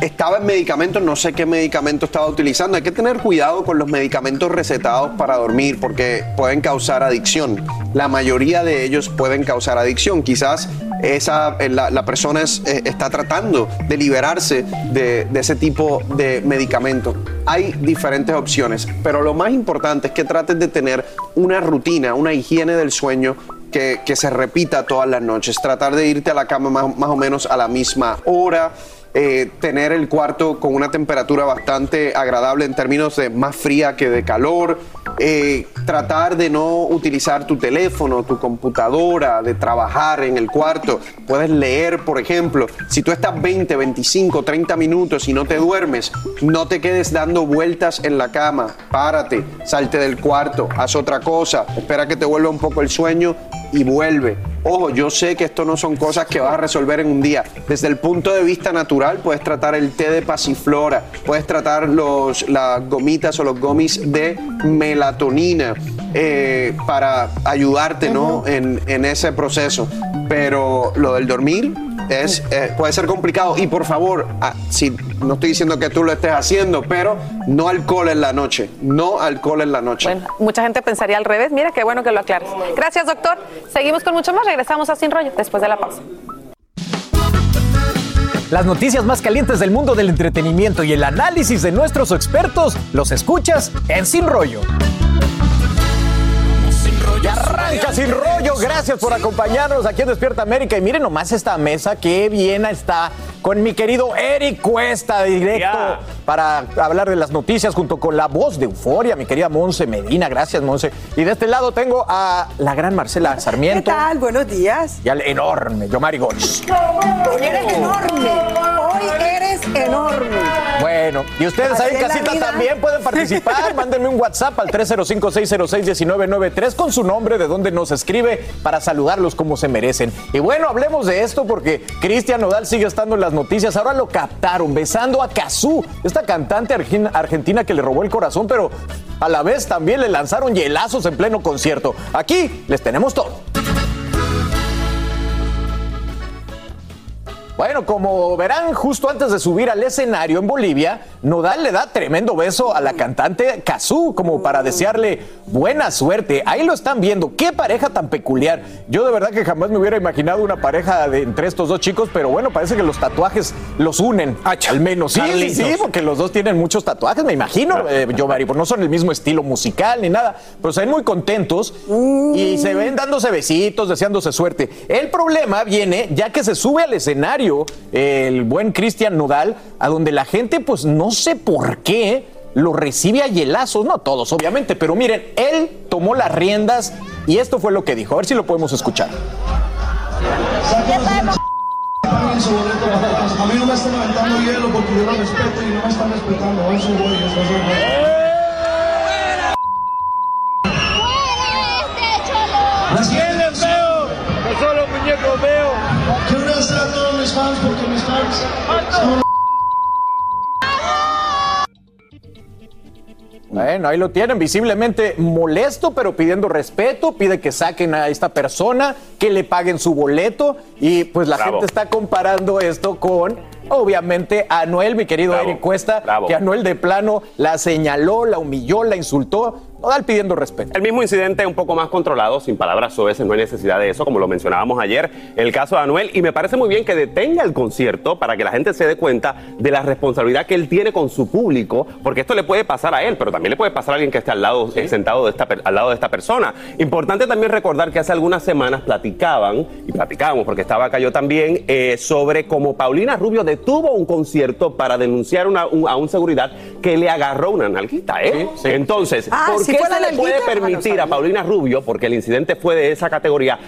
Estaba en medicamentos, no sé qué medicamento estaba utilizando. Hay que tener cuidado con los medicamentos recetados para dormir porque pueden causar adicción. La mayoría de ellos pueden causar adicción. Quizás esa, eh, la, persona eh, está tratando de liberarse de, ese tipo de medicamento. Hay diferentes opciones, pero lo más importante es que trates de tener una rutina, una higiene del sueño que, que se repita todas las noches. Tratar de irte a la cama más, más o menos a la misma hora. Eh, tener el cuarto con una temperatura bastante agradable en términos de más fría que de calor. eh, tratar de no utilizar tu teléfono, tu computadora, de trabajar en el cuarto. Puedes leer, por ejemplo. Si tú estás 20, 25, 30 minutos y no te duermes, no te quedes dando vueltas en la cama. Párate, salte del cuarto, haz otra cosa, espera que te vuelva un poco el sueño y vuelve. Ojo, yo sé que esto no son cosas que vas a resolver en un día. Desde el punto de vista natural, puedes tratar el té de pasiflora, puedes tratar los, las gomitas o los gomis de melatonina eh, para ayudarte ¿no? en, en ese proceso. Pero lo del dormir es, eh, puede ser complicado. Y por favor, ah, si, no estoy diciendo que tú lo estés haciendo, pero no alcohol en la noche. No alcohol en la noche. Bueno, mucha gente pensaría al revés. Mira qué bueno que lo aclares. Gracias, doctor. Seguimos con mucho más. Regresamos a Sin Rollo después de la pausa. Las noticias más calientes del mundo del entretenimiento y el análisis de nuestros expertos los escuchas en Sin Rollo. Y arranca sin rollo. Gracias por acompañarnos aquí en Despierta América. Y miren nomás esta mesa, qué bien está con mi querido Eric Cuesta, directo para hablar de las noticias junto con la voz de Euforia, mi querida Monse Medina. Gracias, Monse. Y de este lado tengo a la gran Marcela ¿Qué Sarmiento. tal? Buenos días. Y al enorme Yomari. Hoy eres enorme. Eres enorme. Bueno, y ustedes ahí en casita también pueden participar. Mándenme un WhatsApp al 305-606-1993 con su nombre, de dónde nos escribe, para saludarlos como se merecen. Y bueno, hablemos de esto porque Cristian Nodal sigue estando en las noticias. Ahora lo captaron besando a Kazú, esta cantante argentina que le robó el corazón, pero a la vez también le lanzaron hielazos en pleno concierto. Aquí les tenemos todo. Bueno, como verán, justo antes de subir al escenario en Bolivia, Nodal le da tremendo beso a la cantante Kazú, como para desearle buena suerte. Ahí lo están viendo. Qué pareja tan peculiar. Yo de verdad que jamás me hubiera imaginado una pareja de entre estos dos chicos, pero bueno, parece que los tatuajes los unen. Al menos. Sí, sí, Carlitos. sí, porque los dos tienen muchos tatuajes, me imagino. Eh, yo, Mari, pues no son el mismo estilo musical ni nada, pero se ven muy contentos y se ven dándose besitos, deseándose suerte. El problema viene ya que se sube al escenario el buen Cristian Nodal, a donde la gente, pues no sé por qué, lo recibe a hielazos, no todos, obviamente, pero miren, él tomó las riendas y esto fue lo que dijo. A ver si lo podemos escuchar. Paguen su boleto para la casa. A mí no me están aventando hielo porque yo lo respeto y no me están respetando. Eso voy, eso voy. ¿Quién es feo? Que solo muñeco veo. Quiero agradecer a todos mis fans porque mis fans son Bueno, ahí lo tienen, visiblemente molesto, pero pidiendo respeto, pide que saquen a esta persona, que le paguen su boleto y pues la Bravo. gente está comparando esto con, obviamente, a Anuel, mi querido Bravo, Eric Cuesta, bravo. que Anuel de plano la señaló, la humilló, la insultó. Nodal pidiendo respeto. El mismo incidente un poco más controlado, sin palabras soeces, no hay necesidad de eso, como lo mencionábamos ayer, el caso de Anuel, y me parece muy bien que detenga el concierto para que la gente se dé cuenta de la responsabilidad que él tiene con su público, porque esto le puede pasar a él, pero también le puede pasar a alguien que esté al lado, sentado de esta, per- al lado de esta persona. Importante también recordar que hace algunas semanas platicaban, y platicábamos porque estaba acá yo también, eh, sobre cómo Paulina Rubio detuvo un concierto para denunciar una- un- a un seguridad que le agarró una nalguita, ¿eh? Entonces, Ah, ¿por ¿sí qué fue se la le puede? Ah, permitir a. Paulina Rubio, porque el incidente fue de esa categoría,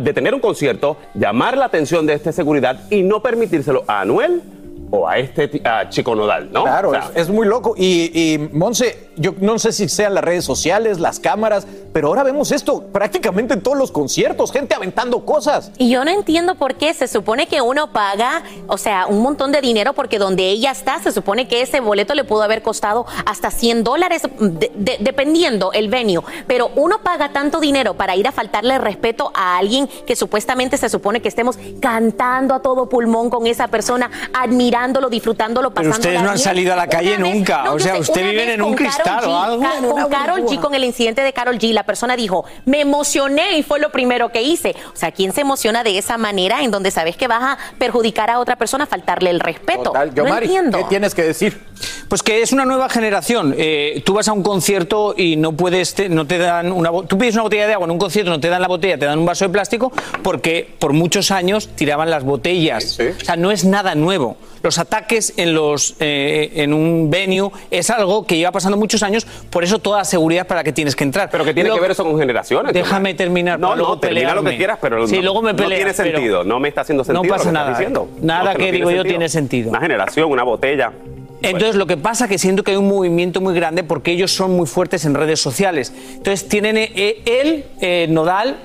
detener un concierto, llamar la atención de este seguridad y no permitírselo a Anuel o a este a Chico Nodal, ¿no? Claro, O sea, es, es muy loco. Y, y, Monse, yo no sé si sean las redes sociales, las cámaras, pero ahora vemos esto prácticamente en todos los conciertos, gente aventando cosas. Y yo no entiendo por qué se supone que uno paga, o sea, un montón de dinero porque donde ella está se supone que ese boleto le pudo haber costado hasta 100 dólares, de- de- dependiendo el venue. Pero uno paga tanto dinero para ir a faltarle respeto a alguien que supuestamente se supone que estemos cantando a todo pulmón con esa persona, admirándolo, disfrutándolo, Pero pasando ustedes no han salido a la calle nunca. o sea, ustedes viven en un cristal o algo. con Carol G, con el incidente de Carol G, la persona dijo, me emocioné y fue lo primero que hice. O sea, ¿quién se emociona de esa manera en donde sabes que vas a perjudicar a otra persona, faltarle el respeto? no entiendo. ¿qué tienes que decir? Pues que es una nueva generación. Eh, tú vas a un concierto y no puedes, te- no te dan una, tú pides una botella de agua en un concierto, no te dan la botella, te dan un vaso de plástico porque por muchos años tiraban las botellas. O sea, no es nada nuevo. Los ataques en los, eh, en un venue es algo que lleva pasando muchos años, por eso toda la seguridad para que tienes que entrar. Pero que tiene Lo- que ver eso con generaciones. Déjame terminar. No, para luego no, termina lo que quieras, pero sí, no, luego me no peleas, tiene pero- sentido, no me está haciendo sentido. No pasa lo que estás nada. diciendo. Nada No, que no digo yo tiene sentido. Una generación, una botella. Entonces lo que pasa es que siento que hay un movimiento muy grande porque ellos son muy fuertes en redes sociales. Entonces tienen eh, él, eh, Nodal,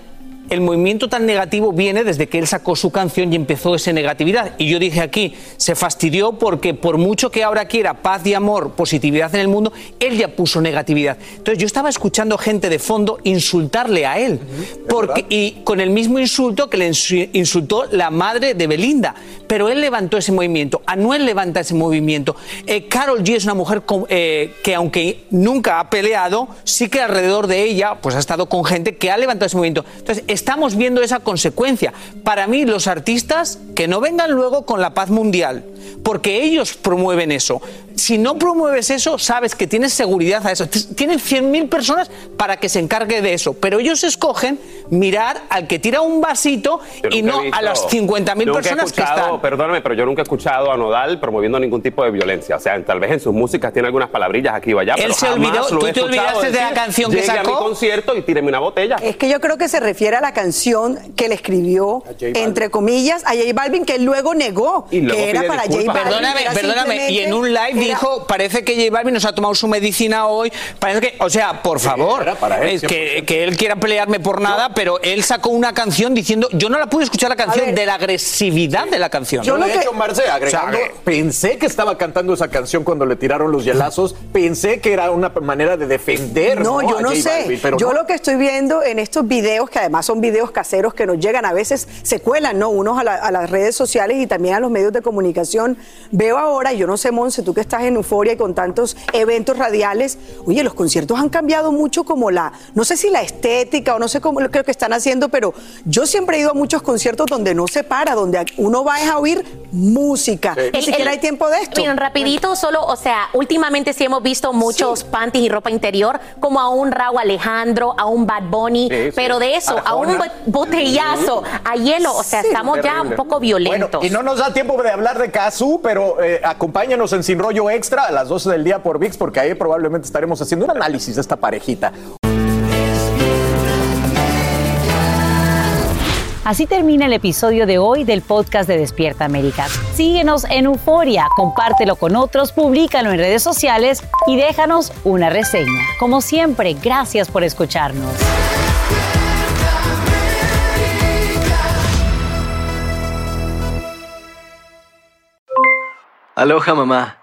el movimiento tan negativo viene desde que él sacó su canción y empezó esa negatividad. Y yo dije aquí, se fastidió porque por mucho que ahora quiera paz y amor, positividad en el mundo, él ya puso negatividad. Entonces yo estaba escuchando gente de fondo insultarle a él. Porque, y con el mismo insulto que le insu- insultó la madre de Belinda. Pero él levantó ese movimiento, Anuel levanta ese movimiento. Eh, Carol G es una mujer con- eh, que aunque nunca ha peleado, sí que alrededor de ella pues ha estado con gente que ha levantado ese movimiento. Entonces estamos viendo esa consecuencia. Para mí los artistas que no vengan luego con la paz mundial, porque ellos promueven eso. Si no promueves eso, sabes que tienes seguridad a eso. Tienen 100.000 personas para que se encargue de eso, pero ellos escogen mirar al que tira un vasito Yo y no visto- a las 50.000 nunca he personas que están. Perdóname, pero yo nunca he escuchado a Nodal promoviendo ningún tipo de violencia. O sea, tal vez en sus músicas tiene algunas palabrillas aquí o allá. Él pero se jamás olvidó- lo he ¿tú te olvidaste de la canción que "Llegue a mi sacó?" concierto y tíreme una botella. Es que yo creo que se refiere a la canción que le escribió, entre comillas, a J Balvin, que él luego negó Y luego que era para J. Balvin. Perdóname, perdóname. Y en un live dijo, parece que J Balvin nos ha tomado su medicina hoy. Parece que, o sea, por favor, es que, que él quiera pelearme por nada, pero él sacó una canción diciendo, yo no la pude escuchar la canción de la agresividad de la canción. Yo, de hecho, Marce, agregando, O sea, pensé que estaba cantando esa canción cuando le tiraron los hielazos. pensé que era una manera de defender. No, yo a no J sé. Balvin, pero yo no. lo que estoy viendo en estos videos, que además son videos caseros que nos llegan, a veces se cuelan, ¿no? Unos a, la- a las redes sociales y también a los medios de comunicación. Veo ahora, yo no sé, Monse, tú que estás en Euforia y con tantos eventos radiales, oye, los conciertos han cambiado mucho como la, no sé si la estética o no sé cómo lo creo que están haciendo, pero yo siempre he ido a muchos conciertos donde no se para, donde uno va a oír música. Ni El- siquiera el- hay tiempo de esto. Miren, rapidito, solo, o sea, últimamente sí hemos visto muchos panties y ropa interior, como a un Raúl Alejandro, a un Bad Bunny, Sí, sí. pero de eso, a un botellazo, a hielo, o sea, Sí, estamos ya un poco violentos. Bueno, y no nos da tiempo de hablar de Kazú, pero eh, acompáñanos en Sin Rollo Extra a las 12 del día por VIX, porque ahí probablemente estaremos haciendo un análisis de esta parejita. Así termina el episodio de hoy del podcast de Despierta América. Síguenos en Euforia, compártelo con otros, públicalo en redes sociales y déjanos una reseña. Como siempre, gracias por escucharnos. Aloha mamá,